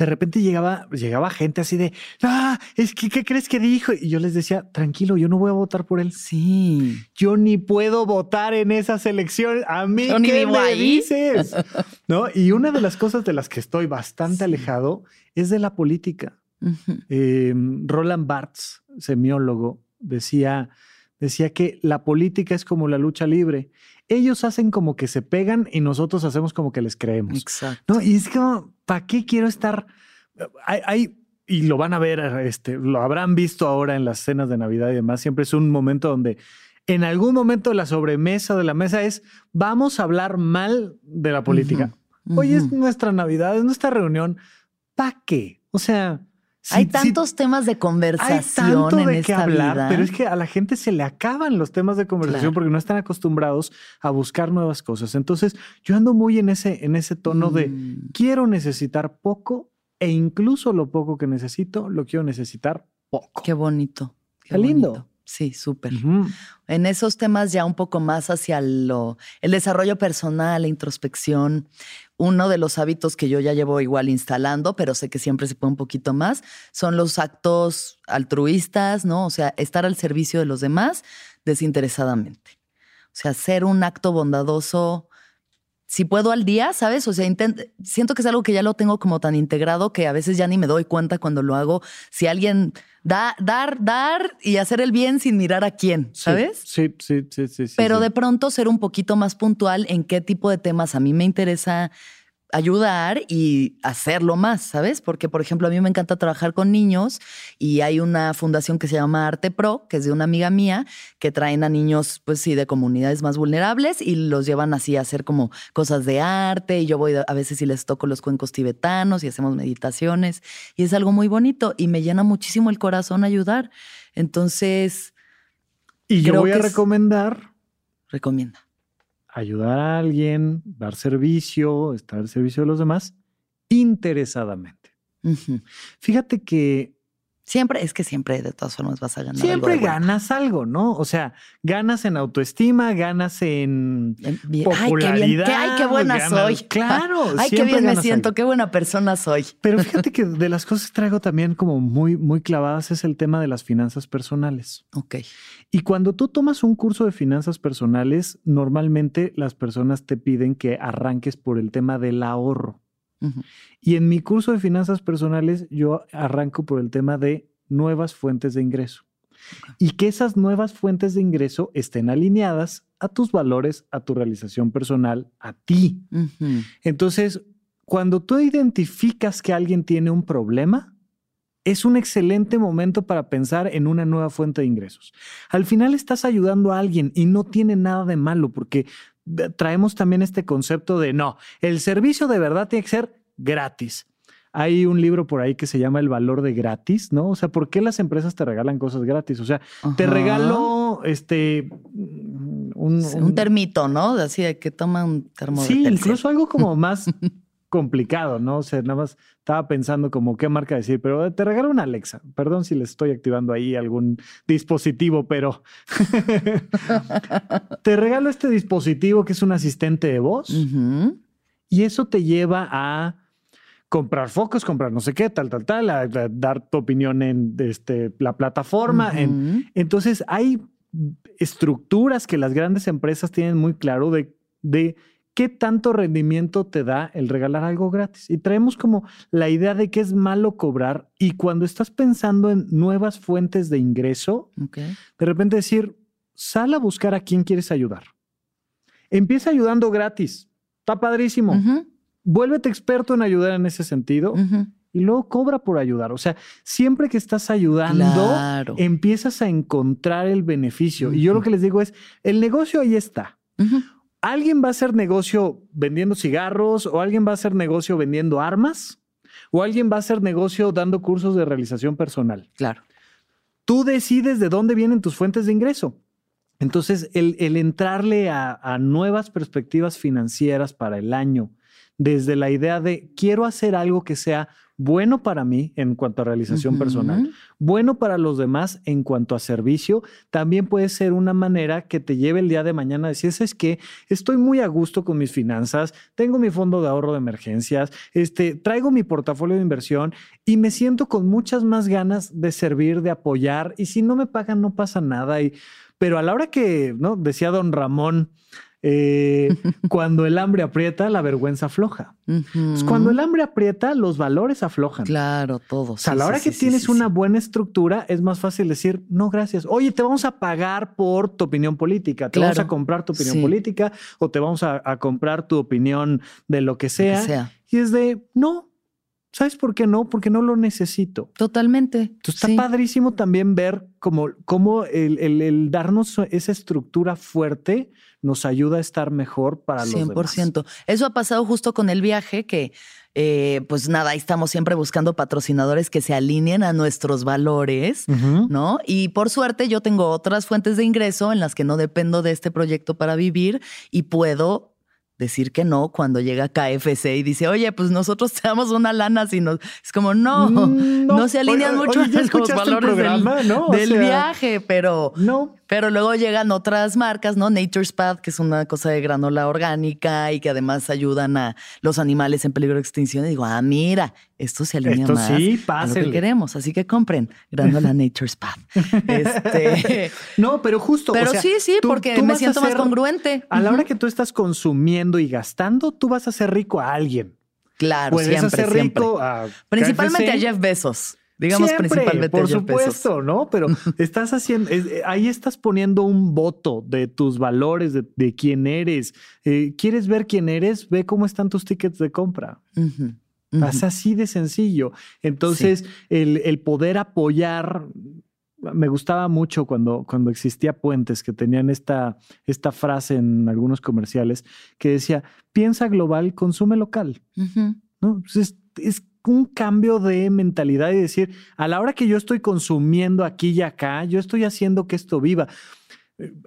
De repente llegaba, llegaba gente así de, ah, es que, ¿qué crees que dijo? Y yo les decía, tranquilo, yo no voy a votar por él. Sí. Yo ni puedo votar en esas elecciones. A mí, ¿qué me dices? *laughs* ¿No? Y una de las cosas de las que estoy bastante alejado es de la política. Em, Roland Barthes, semiólogo, decía, decía que la política es como la lucha libre. Ellos hacen como que se pegan y nosotros hacemos como que les creemos. Exacto. ¿no? Y es como, ¿para qué quiero estar? Hay, hay, y lo van a ver, este, lo habrán visto ahora en las cenas de Navidad y demás. Siempre es un momento donde en algún momento la sobremesa de la mesa es vamos a hablar mal de la política. Hoy es nuestra Navidad, es nuestra reunión. ¿Para qué? O sea, hay tantos temas de conversación hay tanto de qué hablar, pero es que a la gente se le acaban los temas de conversación porque no están acostumbrados a buscar nuevas cosas. Entonces, yo ando muy en ese, en ese tono de mm. quiero necesitar poco e incluso lo poco que necesito, lo quiero necesitar poco. Qué bonito. Qué, lindo. Sí, súper. En esos temas ya un poco más hacia lo, el desarrollo personal, la introspección, uno de los hábitos que yo ya llevo igual instalando, pero sé que siempre se puede un poquito más, son los actos altruistas, ¿no? O sea, estar al servicio de los demás desinteresadamente. O sea, ser un acto bondadoso si puedo al día, ¿sabes? O sea, siento que es algo que ya lo tengo como tan integrado que a veces ya ni me doy cuenta cuando lo hago. Si alguien da, dar, dar y hacer el bien sin mirar a quién, ¿sabes? Sí, sí, sí, sí. sí Pero de pronto ser un poquito más puntual en qué tipo de temas a mí me interesa ayudar y hacerlo más, ¿sabes? Porque, por ejemplo, a mí me encanta trabajar con niños y hay una fundación que se llama Arte Pro, que es de una amiga mía, que traen a niños, pues sí, de comunidades más vulnerables y los llevan así a hacer como cosas de arte y yo voy a veces y les toco los cuencos tibetanos y hacemos meditaciones y es algo muy bonito y me llena muchísimo el corazón ayudar. Entonces... Y yo voy a recomendar... Recomienda ayudar a alguien, dar servicio, estar al servicio de los demás, interesadamente. Fíjate que Siempre, es que siempre de todas formas vas a ganar. Siempre ganas algo, ¿no? O sea, ganas en autoestima, ganas en, popularidad. Ay, qué, bien, ay, qué buena soy. *laughs* Claro. *laughs* Ay, qué bien me siento, qué buena persona soy. Pero *laughs* fíjate que de las cosas que traigo también como muy, muy clavadas es el tema de las finanzas personales. Ok. Y cuando tú tomas un curso de finanzas personales, normalmente las personas te piden que arranques por el tema del ahorro. Y en mi curso de finanzas personales yo arranco por el tema de nuevas fuentes de ingreso. Y que esas nuevas fuentes de ingreso estén alineadas a tus valores, a tu realización personal, a ti. Entonces, cuando tú identificas que alguien tiene un problema, es un excelente momento para pensar en una nueva fuente de ingresos. Al final estás ayudando a alguien y no tiene nada de malo porque traemos también este concepto de no, el servicio de verdad tiene que ser gratis. Hay un libro por ahí que se llama El valor de gratis, ¿no? O sea, ¿por qué las empresas te regalan cosas gratis? O sea, te regalo este un, termito, ¿no? Así de que toman termo. Sí, incluso algo como más *laughs* complicado, ¿no? O sea, nada más estaba pensando como qué marca decir, pero te regalo una Alexa. Perdón si le estoy activando ahí algún dispositivo, pero *laughs* te regalo este dispositivo que es un asistente de voz y eso te lleva a comprar focos, comprar no sé qué, tal, tal, tal, dar tu opinión en este, la plataforma. entonces hay estructuras que las grandes empresas tienen muy claro de, de qué tanto rendimiento te da el regalar algo gratis. Y traemos como la idea de que es malo cobrar y cuando estás pensando en nuevas fuentes de ingreso, de repente decir, sal a buscar a quién quieres ayudar. Empieza ayudando gratis. Está padrísimo. Vuélvete experto en ayudar en ese sentido. Y luego cobra por ayudar. O sea, siempre que estás ayudando, empiezas a encontrar el beneficio. Y yo lo que les digo es, el negocio ahí está alguien va a hacer negocio vendiendo cigarros o alguien va a hacer negocio vendiendo armas o alguien va a hacer negocio dando cursos de realización personal. Claro. Tú decides de dónde vienen tus fuentes de ingreso. Entonces, el, entrarle a, nuevas perspectivas financieras para el año, desde la idea de quiero hacer algo que sea bueno para mí en cuanto a realización personal, bueno para los demás en cuanto a servicio, también puede ser una manera que te lleve el día de mañana a decir, es que estoy muy a gusto con mis finanzas, tengo mi fondo de ahorro de emergencias, este, traigo mi portafolio de inversión y me siento con muchas más ganas de servir, de apoyar y si no me pagan no pasa nada. Y, pero a la hora que, ¿no? Decía don Ramón, eh, *laughs* cuando el hambre aprieta, la vergüenza afloja. Cuando el hambre aprieta, los valores aflojan. Claro, todos. O sea, a la hora que tienes una buena estructura, es más fácil decir, no, gracias. Oye, te vamos a pagar por tu opinión política, te vamos a comprar tu opinión política o te vamos a, comprar tu opinión de lo que sea. sea. Y es de, no, ¿Sabes por qué no? Porque no lo necesito. Totalmente. Entonces está padrísimo también ver cómo, cómo el, el, darnos esa estructura fuerte nos ayuda a estar mejor para los 100%. Eso ha pasado justo con el viaje que, eh, pues nada, ahí estamos siempre buscando patrocinadores que se alineen a nuestros valores, ¿no? Y por suerte yo tengo otras fuentes de ingreso en las que no dependo de este proyecto para vivir y puedo decir que no cuando llega KFC y dice, oye, pues nosotros te damos una lana, sino es como, no, mm, no, se alinean mucho *laughs* los valores del, viaje, pero no. Pero luego llegan otras marcas, ¿no? Nature's Path, que es una cosa de granola orgánica y que además ayudan a los animales en peligro de extinción. Y digo, ah, mira, esto se alinea esto más sí, a lo que queremos. Así que compren granola *laughs* Nature's Path. Este... *laughs* no, pero justo. Pero sí, sí, porque me siento más congruente. A la hora que tú estás consumiendo y gastando, tú vas a ser rico a alguien. Claro, Puedes siempre, hacer rico a Principalmente a Jeff Bezos. Digamos principalmente. Por supuesto, ¿no? Pero *laughs* estás haciendo, eh, ahí estás poniendo un voto de tus valores, de, quién eres. Eh, ¿Quieres ver quién eres? Ve cómo están tus tickets de compra. Es así de sencillo. Entonces, el, poder apoyar me gustaba mucho cuando, cuando existía Puentes, que tenían esta, esta frase en algunos comerciales que decía, piensa global, consume local. ¿No? es, es, un cambio de mentalidad y decir, a la hora que yo estoy consumiendo aquí y acá, yo estoy haciendo que esto viva.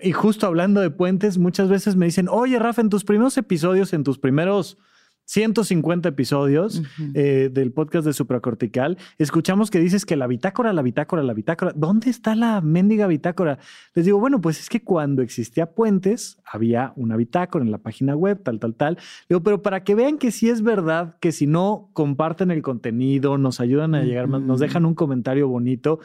Y justo hablando de puentes, muchas veces me dicen, oye, Rafa, en tus primeros episodios, en tus primeros 150 episodios eh, del podcast de Supracortical, escuchamos que dices que la bitácora, la bitácora, la bitácora, ¿dónde está la mendiga bitácora? Les digo, bueno, pues es que cuando existía Puentes, había una bitácora en la página web, tal, tal, tal. Digo, pero para que vean que sí es verdad, que si no comparten el contenido, nos ayudan a llegar más, nos dejan un comentario bonito,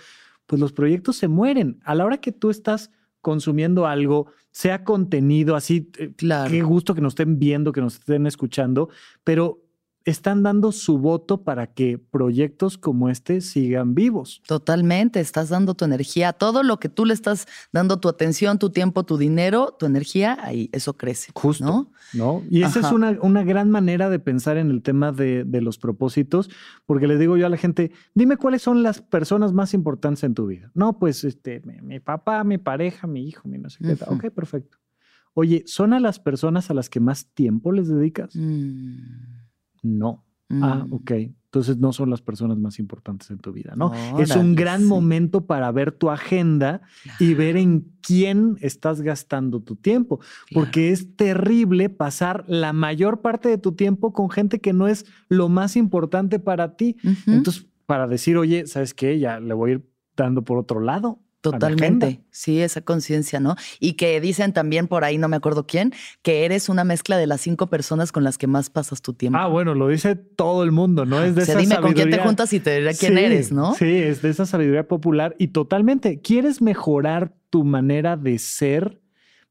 pues los proyectos se mueren. A la hora que tú estás consumiendo algo, sea contenido así, eh, claro. qué gusto que nos estén viendo, que nos estén escuchando, pero están dando su voto para que proyectos como este sigan vivos. Totalmente, estás dando tu energía, todo lo que tú le estás dando tu atención, tu tiempo, tu dinero, tu energía, ahí eso crece. Justo. ¿no? Y esa es una, una, gran manera de pensar en el tema de, los propósitos, porque le digo yo a la gente, dime cuáles son las personas más importantes en tu vida. No, pues este, mi, papá, mi pareja, mi hijo, mi no sé qué. Ok, perfecto. Oye, ¿son a las personas a las que más tiempo les dedicas? Mm. No. Ah, mm. ok. Entonces no son las personas más importantes en tu vida, ¿no? es un gran momento para ver tu agenda y ver en quién estás gastando tu tiempo, porque es terrible pasar la mayor parte de tu tiempo con gente que no es lo más importante para ti. Entonces, para decir, oye, ¿sabes qué? Ya le voy a ir dando por otro lado. Totalmente, sí, esa conciencia, ¿no? Y que dicen también por ahí, no me acuerdo quién, que eres una mezcla de las cinco personas con las que más pasas tu tiempo. Ah, bueno, lo dice todo el mundo, ¿no? Es de esa dime con quién te juntas y te diré quién eres, ¿no? Sí, es de esa sabiduría popular y totalmente. ¿Quieres mejorar tu manera de ser?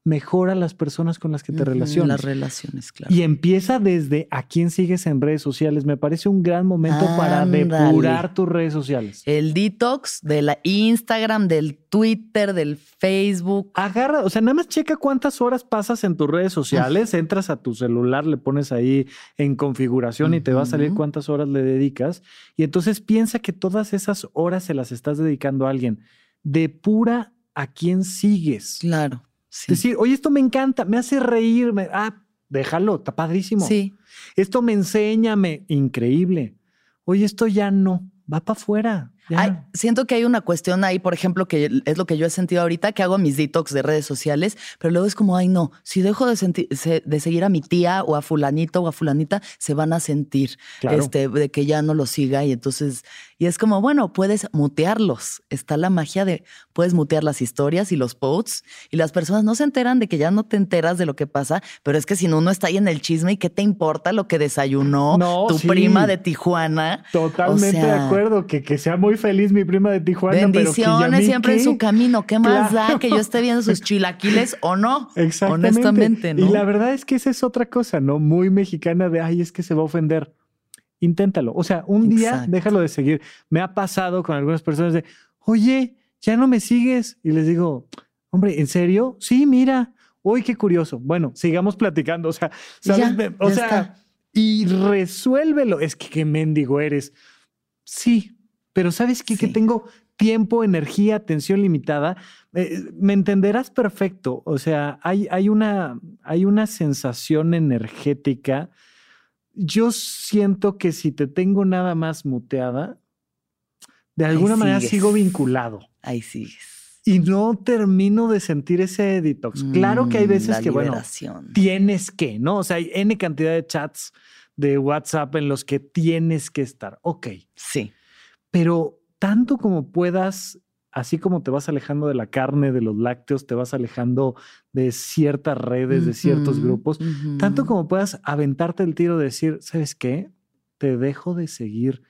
Mejora las personas con las que te relacionas. Las relaciones, claro. Y empieza desde a quién sigues en redes sociales. Me parece un gran momento para depurar tus redes sociales. El detox de la Instagram, del Twitter, del Facebook. Agarra, o sea, nada más checa cuántas horas pasas en tus redes sociales, entras a tu celular, le pones ahí en configuración y te va a salir cuántas horas le dedicas. Y entonces piensa que todas esas horas se las estás dedicando a alguien. Depura a quién sigues. Claro. Decir, oye, esto me encanta, me hace reír, ah, déjalo, está padrísimo. Sí. Esto me enseña, me, increíble. Oye, esto ya no, va para afuera siento que hay una cuestión ahí, por ejemplo, que es lo que yo he sentido ahorita, que hago mis detox de redes sociales, pero luego es como, ay, no, si dejo de, de seguir a mi tía o a fulanito o a fulanita, se van a sentir este, de que ya no lo siga. Y entonces, y es como, bueno, puedes mutearlos. Está la magia de, puedes mutear las historias y los posts y las personas no se enteran de que ya no te enteras de lo que pasa, pero es que si no, uno está ahí en el chisme y qué te importa lo que desayunó tu prima de Tijuana. Totalmente de acuerdo, que, que sea muy feliz mi prima de Tijuana. Bendiciones siempre en su camino. ¿Qué más da que yo esté viendo sus *laughs* chilaquiles o no? Exactamente. Honestamente, ¿no? Y la verdad es que esa es otra cosa, ¿no? Muy mexicana de, ay, es que se va a ofender. Inténtalo. O sea, un día déjalo de seguir. Me ha pasado con algunas personas de, oye, ya no me sigues. Y les digo, hombre, ¿en serio? Sí, mira. Uy, qué curioso. Bueno, sigamos platicando. O sea, ¿sabes? o sea, y resuélvelo. Es que qué mendigo eres. Sí, pero ¿sabes qué? Que tengo tiempo, energía, atención limitada. Eh, me entenderás perfecto. O sea, hay, hay, una, hay una sensación energética. Yo siento que si te tengo nada más muteada, de alguna manera sigo vinculado. Ahí sigues y no termino de sentir ese detox. claro que hay mm, veces que, bueno, tienes que, ¿no? O sea, hay N cantidad de chats de WhatsApp en los que tienes que estar. Ok. Sí. Pero tanto como puedas, así como te vas alejando de la carne, de los lácteos, te vas alejando de ciertas redes, de ciertos grupos, tanto como puedas aventarte el tiro de decir, ¿sabes qué? Te dejo de seguir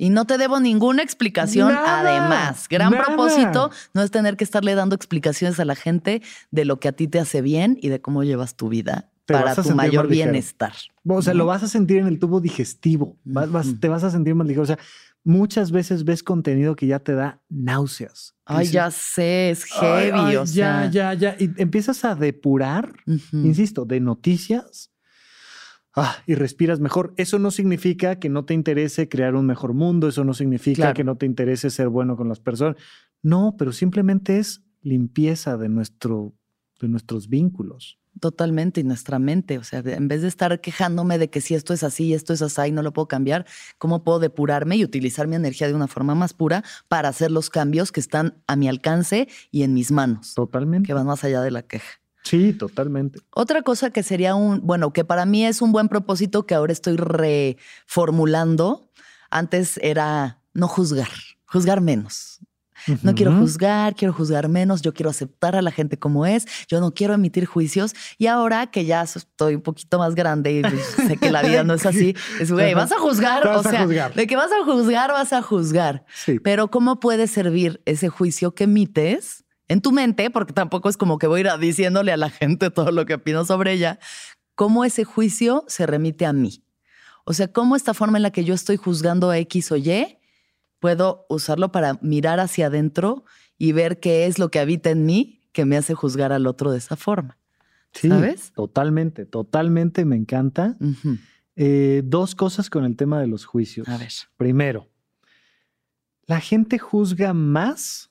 y no te debo ninguna explicación. Además, gran propósito no es tener que estarle dando explicaciones a la gente de lo que a ti te hace bien y de cómo llevas tu vida para tu mayor bienestar. O sea, lo vas a sentir en el tubo digestivo. te vas a sentir más ligero. O sea, muchas veces ves contenido que ya te da náuseas. Ay, ya sé, es heavy. o sea. Ya, ya, ya. Y empiezas a depurar, insisto, de noticias ah, y respiras mejor. Eso no significa que no te interese crear un mejor mundo, eso no significa que no te interese ser bueno con las personas. No, pero simplemente es limpieza de, nuestro, de nuestros vínculos. Totalmente, y nuestra mente. O sea, en vez de estar quejándome de que si esto es así, esto es así y no lo puedo cambiar, ¿cómo puedo depurarme y utilizar mi energía de una forma más pura para hacer los cambios que están a mi alcance y en mis manos? Totalmente. Que van más allá de la queja. Sí, totalmente. Otra cosa que sería un, bueno, que para mí es un buen propósito que ahora estoy reformulando, antes era no juzgar, juzgar menos. No quiero juzgar, quiero juzgar menos, yo quiero aceptar a la gente como es, yo no quiero emitir juicios. Y ahora que ya estoy un poquito más grande y pues, sé que la vida no es *laughs* así, es, güey, vas a juzgar, o sea, de que vas a juzgar, vas a juzgar. Pero ¿cómo puede servir ese juicio que emites? en tu mente, porque tampoco es como que voy a ir diciéndole a la gente todo lo que opino sobre ella, cómo ese juicio se remite a mí. O sea, cómo esta forma en la que yo estoy juzgando a X o Y, puedo usarlo para mirar hacia adentro y ver qué es lo que habita en mí que me hace juzgar al otro de esa forma. Sí, ¿Sabes? Totalmente, totalmente me encanta. Eh, dos cosas con el tema de los juicios. A ver. Primero, la gente juzga más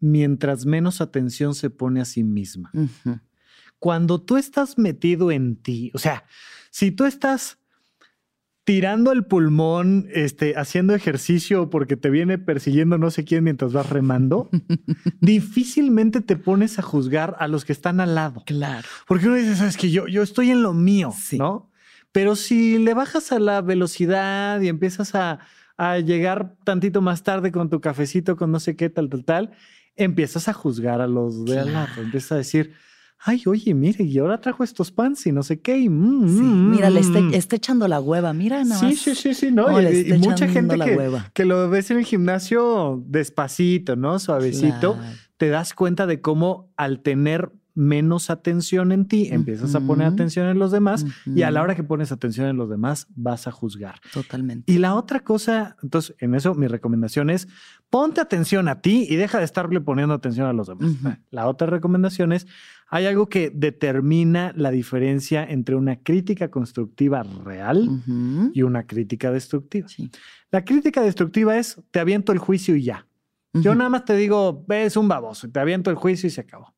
mientras menos atención se pone a sí misma. Cuando tú estás metido en ti, o sea, si tú estás tirando el pulmón, este, haciendo ejercicio porque te viene persiguiendo no sé quién mientras vas remando, *laughs* difícilmente te pones a juzgar a los que están al lado. Claro. Porque uno dice, sabes que yo, yo estoy en lo mío, ¿no? Pero si le bajas a la velocidad y empiezas a, a llegar tantito más tarde con tu cafecito, con no sé qué, tal, tal, tal, empiezas a juzgar a los de al lado, empiezas a decir, ay, oye, mire, y ahora trajo estos pants y no sé qué. Y, mm, sí, mm, mira, le mm, está, echando la hueva, mira nada Sí, sí, sí, sí, no. y, mucha gente que, que, lo ves en el gimnasio despacito, ¿no? Suavecito, te das cuenta de cómo al tener menos atención en ti, empiezas a poner atención en los demás y a la hora que pones atención en los demás vas a juzgar. Totalmente. Y la otra cosa, entonces en eso mi recomendación es ponte atención a ti y deja de estarle poniendo atención a los demás. La otra recomendación es, hay algo que determina la diferencia entre una crítica constructiva real y una crítica destructiva. La crítica destructiva es, te aviento el juicio y ya. Yo nada más te digo, ves un baboso, te aviento el juicio y se acabó.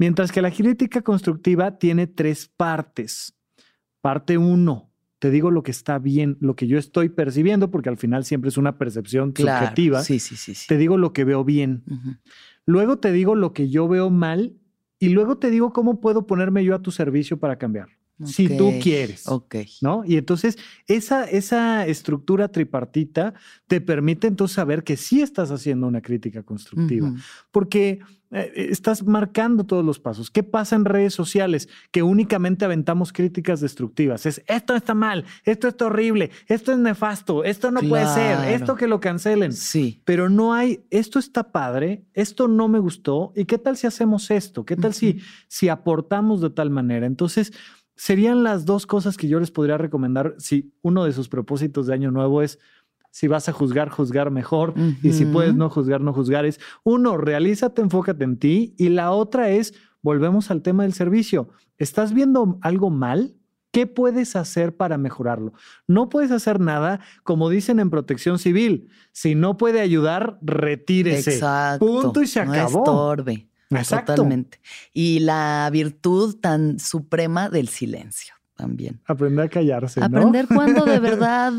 Mientras que la crítica constructiva tiene tres partes. Parte uno, te digo lo que está bien, lo que yo estoy percibiendo, porque al final siempre es una percepción subjetiva. Sí, sí, sí, Te digo lo que veo bien. Luego te digo lo que yo veo mal y luego te digo cómo puedo ponerme yo a tu servicio para cambiar. Si tú quieres. Ok. ¿No? Y entonces esa, esa estructura tripartita te permite entonces saber que sí estás haciendo una crítica constructiva. Porque estás marcando todos los pasos. ¿Qué pasa en redes sociales? Que únicamente aventamos críticas destructivas. Es esto está mal, esto está horrible, esto es nefasto, esto no puede ser, esto que lo cancelen. Sí. Pero no hay, esto está padre, esto no me gustó. ¿Y qué tal si hacemos esto? ¿Qué tal si, si aportamos de tal manera? Entonces, serían las dos cosas que yo les podría recomendar si uno de sus propósitos de año nuevo es si vas a juzgar, juzgar mejor. Y si puedes no juzgar, no juzgar. Es uno, realízate, enfócate en ti. Y la otra es, volvemos al tema del servicio. ¿Estás viendo algo mal? ¿Qué puedes hacer para mejorarlo? No puedes hacer nada, como dicen en protección civil. Si no puede ayudar, retírese. Exacto. Punto y se acabó. No estorbe. Exacto. Totalmente. Y la virtud tan suprema del silencio también. Aprender a callarse. ¿no? Aprender cuando de *laughs* verdad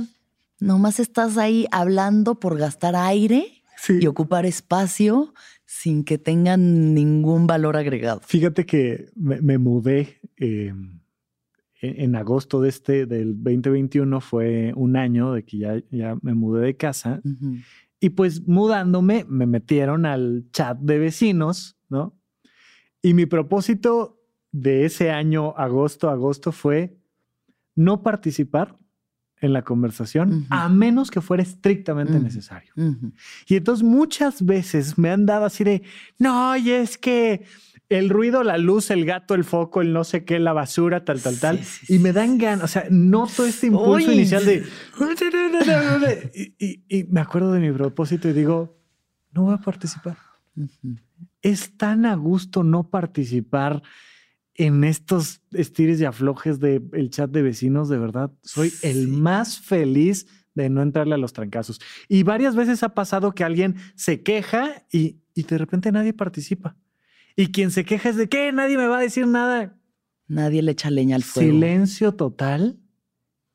nomás estás ahí hablando por gastar aire y ocupar espacio sin que tengan ningún valor agregado. Fíjate que me, mudé em, en, agosto de este, del 2021, fue un año de que ya, ya me mudé de casa. Y pues mudándome, me metieron al chat de vecinos, ¿no? Y mi propósito de ese año, agosto, agosto, fue no participar en la conversación, a menos que fuera estrictamente necesario. Y entonces muchas veces me han dado así de, no, y es que el ruido, la luz, el gato, el foco, el no sé qué, la basura, tal, tal, tal. y me dan ganas, o sea, noto este impulso inicial de... y, me acuerdo de mi propósito y digo, no voy a participar. Es tan a gusto no participar en estos estires y aflojes del chat de vecinos, de verdad, soy el más feliz de no entrarle a los trancazos. Y varias veces ha pasado que alguien se queja y, de repente nadie participa. Y quien se queja es de que nadie me va a decir nada. Nadie le echa leña al fuego. Silencio total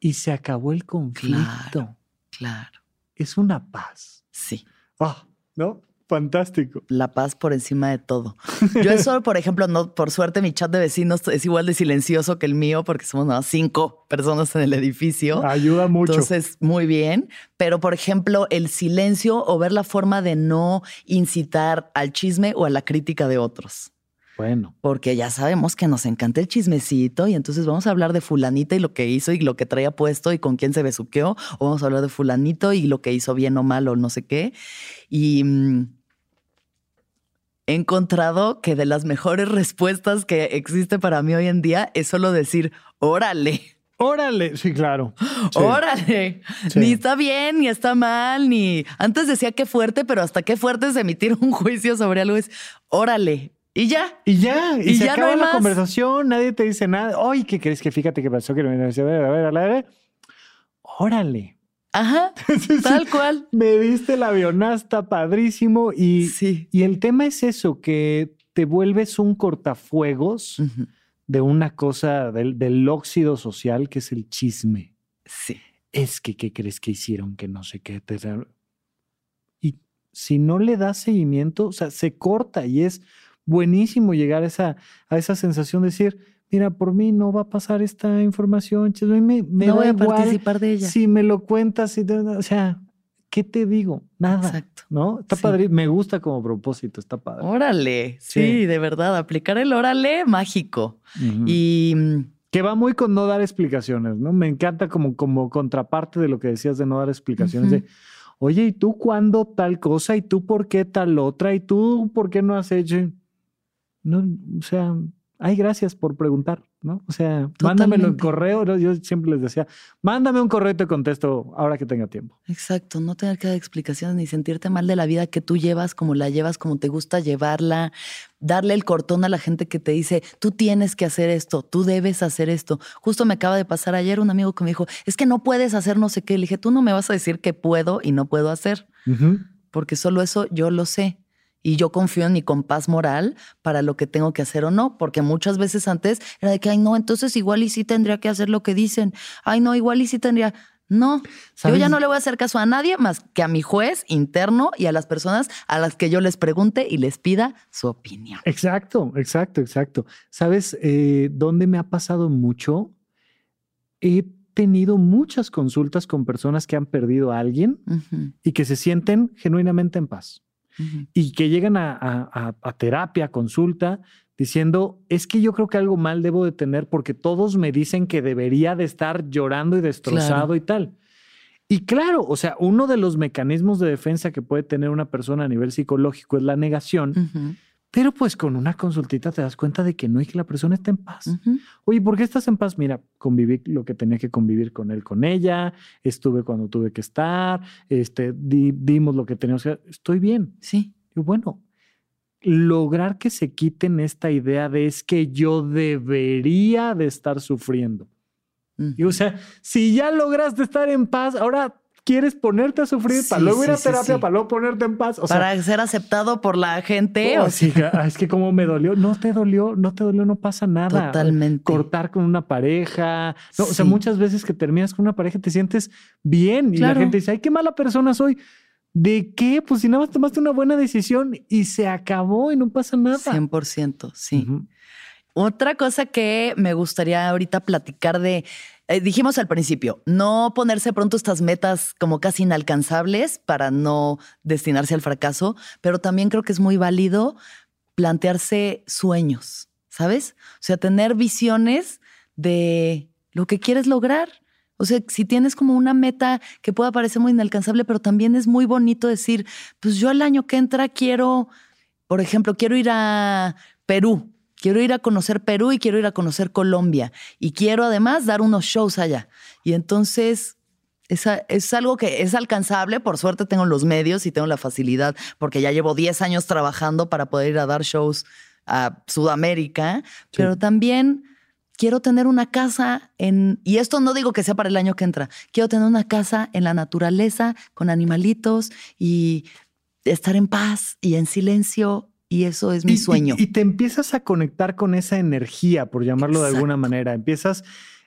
y se acabó el conflicto. Claro, claro. Es una paz. Sí. Ah, ¿no? Fantástico. La paz por encima de todo. Yo eso, *laughs* por ejemplo, no, por suerte mi chat de vecinos es igual de silencioso que el mío porque somos nada cinco personas en el edificio. Ayuda mucho. Entonces, muy bien. Pero, por ejemplo, el silencio o ver la forma de no incitar al chisme o a la crítica de otros. Bueno. Porque ya sabemos que nos encanta el chismecito y entonces vamos a hablar de fulanita y lo que hizo y lo que traía puesto y con quién se besuqueó. O vamos a hablar de fulanito y lo que hizo bien o mal o no sé qué. Y mm, he encontrado que de las mejores respuestas que existe para mí hoy en día es solo decir, órale. Órale, sí, claro. Órale. Ni está bien, ni está mal, ni... Antes decía qué fuerte, pero hasta qué fuerte es emitir un juicio sobre algo es, órale. Y ya. Y ya. Y, se acaba la conversación, nadie te dice nada. Ay, ¿qué crees que fíjate qué pasó? Que me a ver, a ver, a ver. Órale. Ajá, *laughs* tal cual. Me diste la avionasta padrísimo y, sí. y el tema es eso, que te vuelves un cortafuegos de una cosa, del, del, óxido social que es el chisme. Sí. Es que, ¿qué crees que hicieron? Que no sé qué. Y si no le das seguimiento, o sea, se corta y es buenísimo llegar a esa, a esa sensación de decir, mira, por mí no va a pasar esta información, me, me no voy a participar de ella. Si me lo cuentas, o sea, ¿qué te digo? Nada. Exacto. ¿No? Está padre, me gusta como propósito, está padre. Órale, sí, de verdad, aplicar el órale mágico. Y mm, que va muy con no dar explicaciones, ¿no? Me encanta como, como contraparte de lo que decías de no dar explicaciones, de, oye, ¿y tú cuándo tal cosa? ¿Y tú por qué tal otra? ¿Y tú por qué no has hecho? No, o sea, ay, gracias por preguntar, ¿no? O sea, mándamelo en correo. Yo siempre les decía, mándame un correo y te contesto ahora que tenga tiempo. Exacto, no tener que dar explicaciones ni sentirte mal de la vida que tú llevas, como la llevas, como te gusta llevarla, darle el cortón a la gente que te dice, tú tienes que hacer esto, tú debes hacer esto. Justo me acaba de pasar ayer un amigo que me dijo, es que no puedes hacer no sé qué. Le dije, tú no me vas a decir que puedo y no puedo hacer, porque solo eso yo lo sé y yo confío en mi compás moral para lo que tengo que hacer o no, porque muchas veces antes era de que, ay, no, entonces igual y sí tendría que hacer lo que dicen, ay, no, igual y sí tendría. No, yo ya no le voy a hacer caso a nadie más que a mi juez interno y a las personas a las que yo les pregunte y les pida su opinión. Exacto, exacto, exacto. ¿Sabes eh, dónde me ha pasado mucho? He tenido muchas consultas con personas que han perdido a alguien y que se sienten genuinamente en paz y que llegan a, terapia, consulta, diciendo, es que yo creo que algo mal debo de tener porque todos me dicen que debería de estar llorando y destrozado y tal. Y claro, o sea, uno de los mecanismos de defensa que puede tener una persona a nivel psicológico es la negación. Pero pues con una consultita te das cuenta de que no y que la persona está en paz. Oye, ¿por qué estás en paz? Mira, conviví lo que tenía que convivir con él, con ella, estuve cuando tuve que estar, este, dimos lo que teníamos que Estoy bien. Sí. Y bueno, lograr que se quiten esta idea de es que yo debería de estar sufriendo. Y o sea, si ya lograste estar en paz, ahora quieres ponerte a sufrir para luego ir a terapia, para luego ponerte en paz. para ser aceptado por la gente. Oh, sí, ah, es que como me dolió, no te dolió, no te dolió, no pasa nada. Totalmente. Cortar con una pareja. o sea, muchas veces que terminas con una pareja te sientes bien y la gente dice, ay, qué mala persona soy. ¿De qué? Pues si nada más tomaste una buena decisión y se acabó y no pasa nada. 100%, sí. Otra cosa que me gustaría ahorita platicar de, eh, dijimos al principio, no ponerse pronto estas metas como casi inalcanzables para no destinarse al fracaso, pero también creo que es muy válido plantearse sueños, ¿sabes? O sea, tener visiones de lo que quieres lograr. O sea, si tienes como una meta que pueda parecer muy inalcanzable, pero también es muy bonito decir, pues yo el año que entra quiero, por ejemplo, quiero ir a Perú Quiero ir a conocer Perú y quiero ir a conocer Colombia. Y quiero además dar unos shows allá. Y entonces es, es, algo que es alcanzable. Por suerte tengo los medios y tengo la facilidad porque ya llevo 10 años trabajando para poder ir a dar shows a Sudamérica. Pero también quiero tener una casa en, y esto no digo que sea para el año que entra, quiero tener una casa en la naturaleza con animalitos y estar en paz y en silencio y eso es mi sueño. Y, te empiezas a conectar con esa energía, por llamarlo de alguna manera. Empiezas,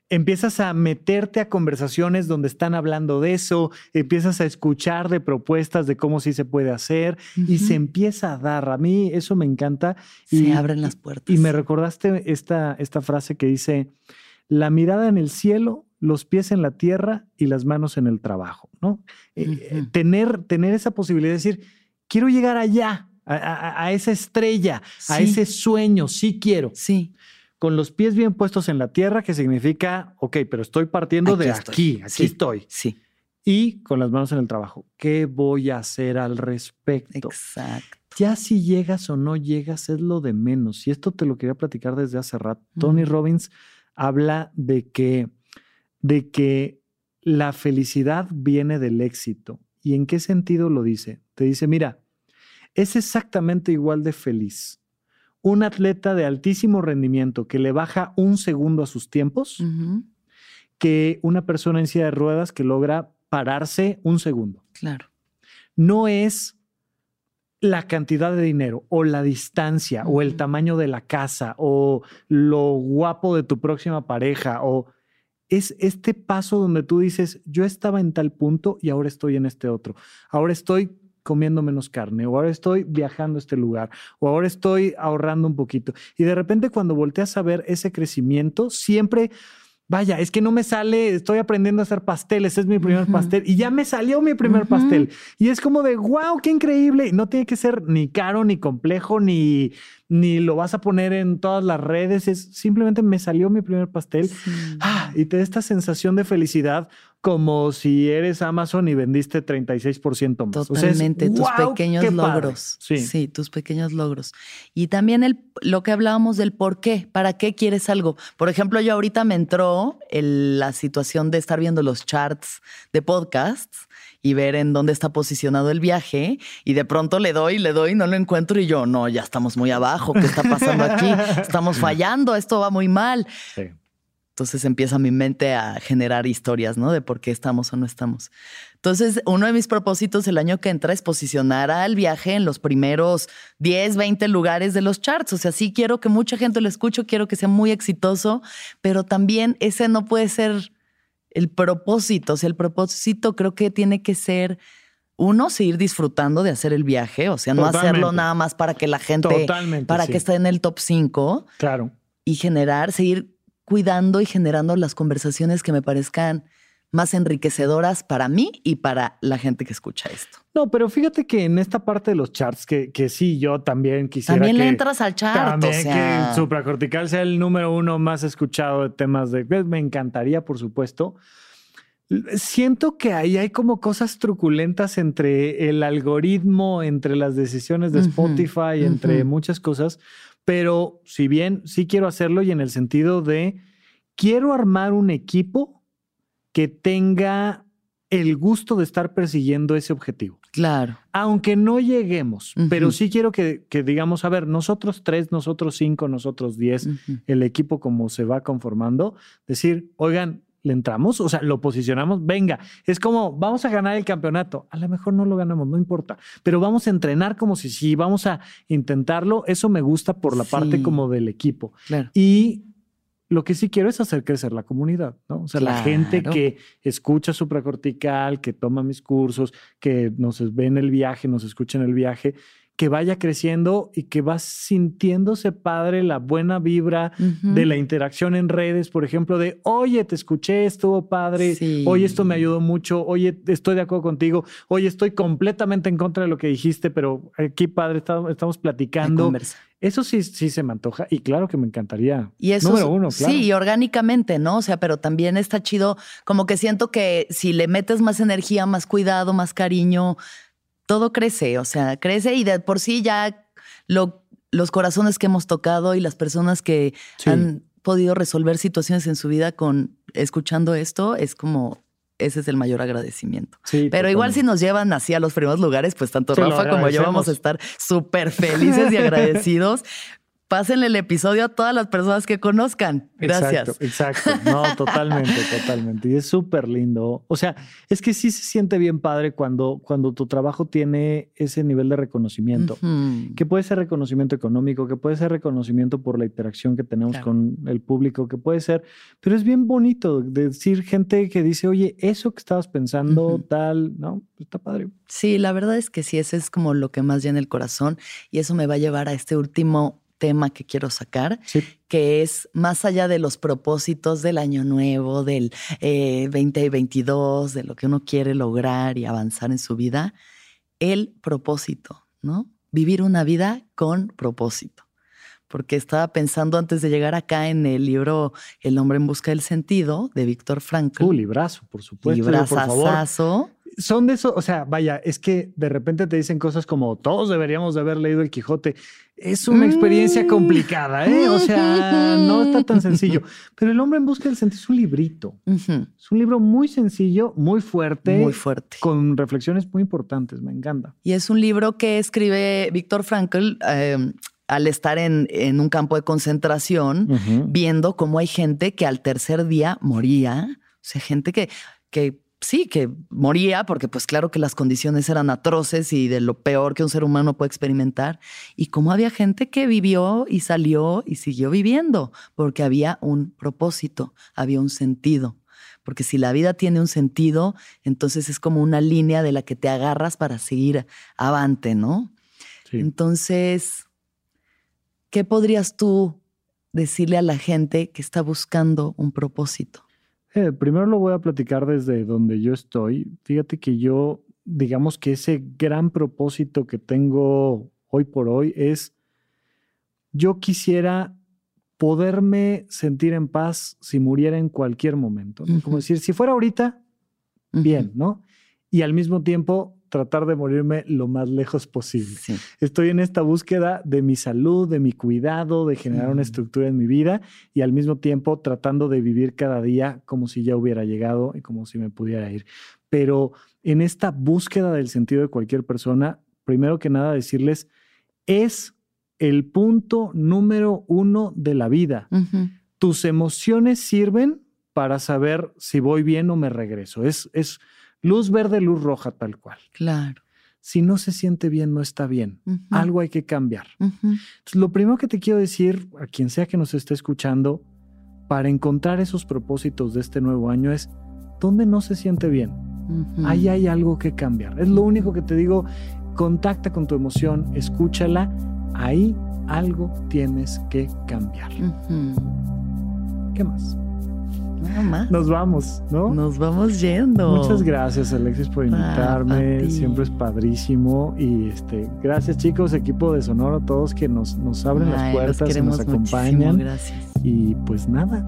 empiezas a meterte a conversaciones donde están hablando de eso, empiezas a escuchar de propuestas de cómo sí se puede hacer y se empieza a dar. A mí eso me encanta. Y, se abren las puertas. Y me recordaste esta, esta frase que dice, la mirada en el cielo los pies en la tierra y las manos en el trabajo, ¿no? Eh, tener, tener esa posibilidad de decir, quiero llegar allá, a, esa estrella, a ese sueño, sí quiero. Sí. Con los pies bien puestos en la tierra, que significa, ok, pero estoy partiendo de aquí, aquí estoy. Sí. Y con las manos en el trabajo, ¿qué voy a hacer al respecto? Exacto. Ya si llegas o no llegas es lo de menos. Y esto te lo quería platicar desde hace rato. Tony Robbins habla de que, de que la felicidad viene del éxito. ¿Y en qué sentido lo dice? Te dice, mira, es exactamente igual de feliz. Un atleta de altísimo rendimiento que le baja un segundo a sus tiempos que una persona en silla de ruedas que logra pararse un segundo. Claro. No es la cantidad de dinero o la distancia o el tamaño de la casa o lo guapo de tu próxima pareja o es este paso donde tú dices, yo estaba en tal punto y ahora estoy en este otro. Ahora estoy comiendo menos carne, o ahora estoy viajando a este lugar, o ahora estoy ahorrando un poquito. Y de repente cuando volteas a ver ese crecimiento, siempre vaya, es que no me sale, estoy aprendiendo a hacer pasteles, es mi primer pastel y ya me salió mi primer pastel. Y es como de, wow, qué increíble. No tiene que ser ni caro, ni complejo, ni, ni lo vas a poner en todas las redes, es simplemente me salió mi primer pastel. Ah, y te da esta sensación de felicidad como si eres Amazon y vendiste 36% más. Totalmente, tus pequeños logros. Sí. tus pequeños logros. Y también el, lo que hablábamos del por qué, para qué quieres algo. Por ejemplo, yo ahorita me entró la situación de estar viendo los charts de podcasts y ver en dónde está posicionado el viaje y de pronto le doy, le doy, no lo encuentro y yo, no, ya estamos muy abajo, ¿qué está pasando aquí? *laughs* Estamos fallando, esto va muy mal. Sí. Entonces empieza mi mente a generar historias, ¿no? De por qué estamos o no estamos. Entonces, uno de mis propósitos el año que entra es posicionar al viaje en los primeros 10, 20 lugares de los charts. O sea, sí quiero que mucha gente lo escuche, quiero que sea muy exitoso, pero también ese no puede ser el propósito. O sea, el propósito creo que tiene que ser uno, seguir disfrutando de hacer el viaje, o sea, no hacerlo nada más para que la gente, Totalmente, para que esté en el top 5. Claro. Y generar, seguir cuidando y generando las conversaciones que me parezcan más enriquecedoras para mí y para la gente que escucha esto. No, pero fíjate que en esta parte de los charts, que, que sí, yo también quisiera También que, le entras al chart, también o sea. que supracortical sea el número uno más escuchado de temas de... Me encantaría, por supuesto. Siento que ahí hay como cosas truculentas entre el algoritmo, entre las decisiones de Spotify, entre muchas cosas, pero si bien sí quiero hacerlo y en el sentido de quiero armar un equipo que tenga el gusto de estar persiguiendo ese objetivo. Claro. Aunque no lleguemos, pero sí quiero que, que digamos, a ver, nosotros tres, nosotros cinco, nosotros diez, el equipo como se va conformando, decir, oigan, ¿le entramos? O sea, lo posicionamos, venga, es como, vamos a ganar el campeonato, a lo mejor no lo ganamos, no importa, pero vamos a entrenar como si sí, vamos a intentarlo, eso me gusta por la parte como del equipo. Claro. Y lo que sí quiero es hacer crecer la comunidad, ¿no? O sea, la gente que escucha supracortical, que toma mis cursos, que nos ve en el viaje, nos escucha en el viaje, que vaya creciendo y que va sintiéndose padre la buena vibra de la interacción en redes, por ejemplo, de, oye, te escuché, estuvo padre, Sí. oye, esto me ayudó mucho, oye, estoy de acuerdo contigo, oye, estoy completamente en contra de lo que dijiste, pero aquí, padre, estamos, platicando. Eso sí, sí se me antoja y claro que me encantaría. Y eso Número uno, claro. Sí, y orgánicamente, ¿no? O sea, pero también está chido, como que siento que si le metes más energía, más cuidado, más cariño, todo crece, o sea, crece y de por sí ya lo, los corazones que hemos tocado y las personas que Sí. han podido resolver situaciones en su vida con escuchando esto, es como, ese es el mayor agradecimiento. Sí, Pero igual si nos llevan así a los primeros lugares, pues tanto Rafa como yo vamos a estar súper felices y agradecidos. *laughs* Pásenle el episodio a todas las personas que conozcan. Gracias. Exacto, exacto. No, *laughs* totalmente, totalmente. Y es súper lindo. O sea, es que sí se siente bien padre cuando, cuando tu trabajo tiene ese nivel de reconocimiento. Que puede ser reconocimiento económico, que puede ser reconocimiento por la interacción que tenemos Claro. con el público, que puede ser, pero es bien bonito decir gente que dice, oye, eso que estabas pensando, tal, ¿no? Está padre. Sí, la verdad es que sí, ese es como lo que más llena el corazón y eso me va a llevar a este último tema que quiero sacar, Sí. que es más allá de los propósitos del año nuevo, del eh, 2022, de lo que uno quiere lograr y avanzar en su vida, el propósito, ¿no? Vivir una vida con propósito. Porque estaba pensando antes de llegar acá en el libro El hombre en busca del sentido de Víctor Frankl. Uh, librazo, por supuesto. Librazazazo. Son de eso, o sea, vaya, es que de repente te dicen cosas como todos deberíamos de haber leído el Quijote. Es una experiencia Mm. complicada, ¿eh? O sea, *laughs* no está tan sencillo. Pero El hombre en busca del sentido es un librito. Es un libro muy sencillo, muy fuerte, Muy fuerte. con reflexiones muy importantes. Me encanta. Y es un libro que escribe Víctor Frankl eh, al estar en, en un campo de concentración, viendo cómo hay gente que al tercer día moría. O sea, gente que, que sí, que moría porque pues claro que las condiciones eran atroces y de lo peor que un ser humano puede experimentar. Y cómo había gente que vivió y salió y siguió viviendo porque había un propósito, había un sentido. Porque si la vida tiene un sentido, entonces es como una línea de la que te agarras para seguir avante, ¿no? Sí. Entonces, ¿qué podrías tú decirle a la gente que está buscando un propósito? Eh, primero lo voy a platicar desde donde yo estoy. Fíjate que yo, digamos que ese gran propósito que tengo hoy por hoy es, yo quisiera poderme sentir en paz si muriera en cualquier momento. ¿no? Como decir, si fuera ahorita, bien, ¿no? Y al mismo tiempo tratar de morirme lo más lejos posible. Sí. Estoy en esta búsqueda de mi salud, de mi cuidado, de generar una estructura en mi vida y al mismo tiempo tratando de vivir cada día como si ya hubiera llegado y como si me pudiera ir. Pero en esta búsqueda del sentido de cualquier persona, primero que nada decirles, es el punto número uno de la vida. Tus emociones sirven para saber si voy bien o me regreso. Es, es luz verde, luz roja tal cual. Claro. Si no se siente bien, no está bien. Algo hay que cambiar. Entonces, lo primero que te quiero decir a quien sea que nos esté escuchando, para encontrar esos propósitos de este nuevo año es, ¿dónde no se siente bien? Ujú. Ahí hay algo que cambiar. Es lo único que te digo, contacta con tu emoción, escúchala, ahí algo tienes que cambiar. ¿Qué más? Nada más. nos vamos, ¿no? Nos vamos yendo. Muchas gracias, Alexis, por invitarme. Siempre es padrísimo. Y este, gracias, chicos, equipo de Sonoro, todos que nos, nos abren Ay, las puertas y nos acompañan. Gracias. Y pues nada,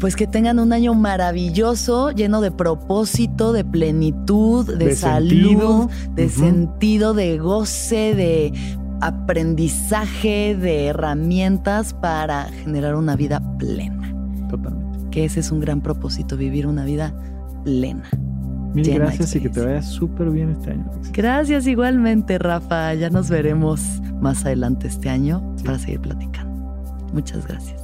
Pues que tengan un año maravilloso, lleno de propósito, de plenitud, de, De salud, sentido. de sentido, de goce, de aprendizaje, de herramientas para generar una vida plena. totalmente. Que ese es un gran propósito, vivir una vida plena. Mil gracias y que te vaya súper bien este año, Alexis. Gracias igualmente, Rafa. Ya nos veremos más adelante este año Sí. para seguir platicando. Muchas gracias.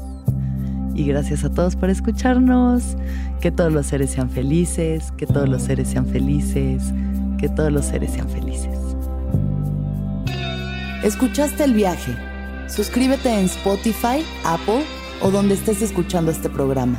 Y gracias a todos por escucharnos. Que todos los seres sean felices, que todos los seres sean felices, que todos los seres sean felices. ¿Escuchaste el viaje? Suscríbete en Spotify, Apple o donde estés escuchando este programa.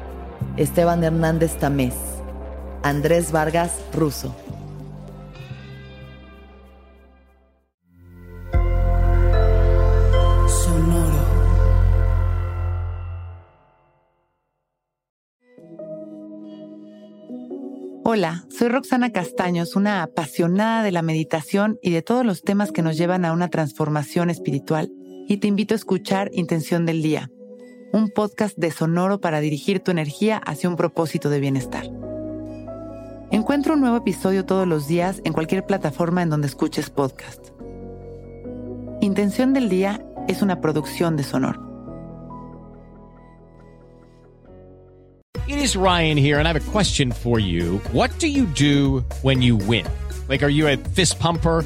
Esteban Hernández Tamés, Andrés Vargas Russo. Sonoro. Hola, soy Roxana Castaños, una apasionada de la meditación y de todos los temas que nos llevan a una transformación espiritual, y te invito a escuchar Intención del Día, un podcast de Sonoro para dirigir tu energía hacia un propósito de bienestar. Encuentra un nuevo episodio todos los días en cualquier plataforma en donde escuches podcast. Intención del Día es una producción de Sonoro. It is Ryan here, and I have a question for you. What do you do when you win? Like, are you a fist pumper?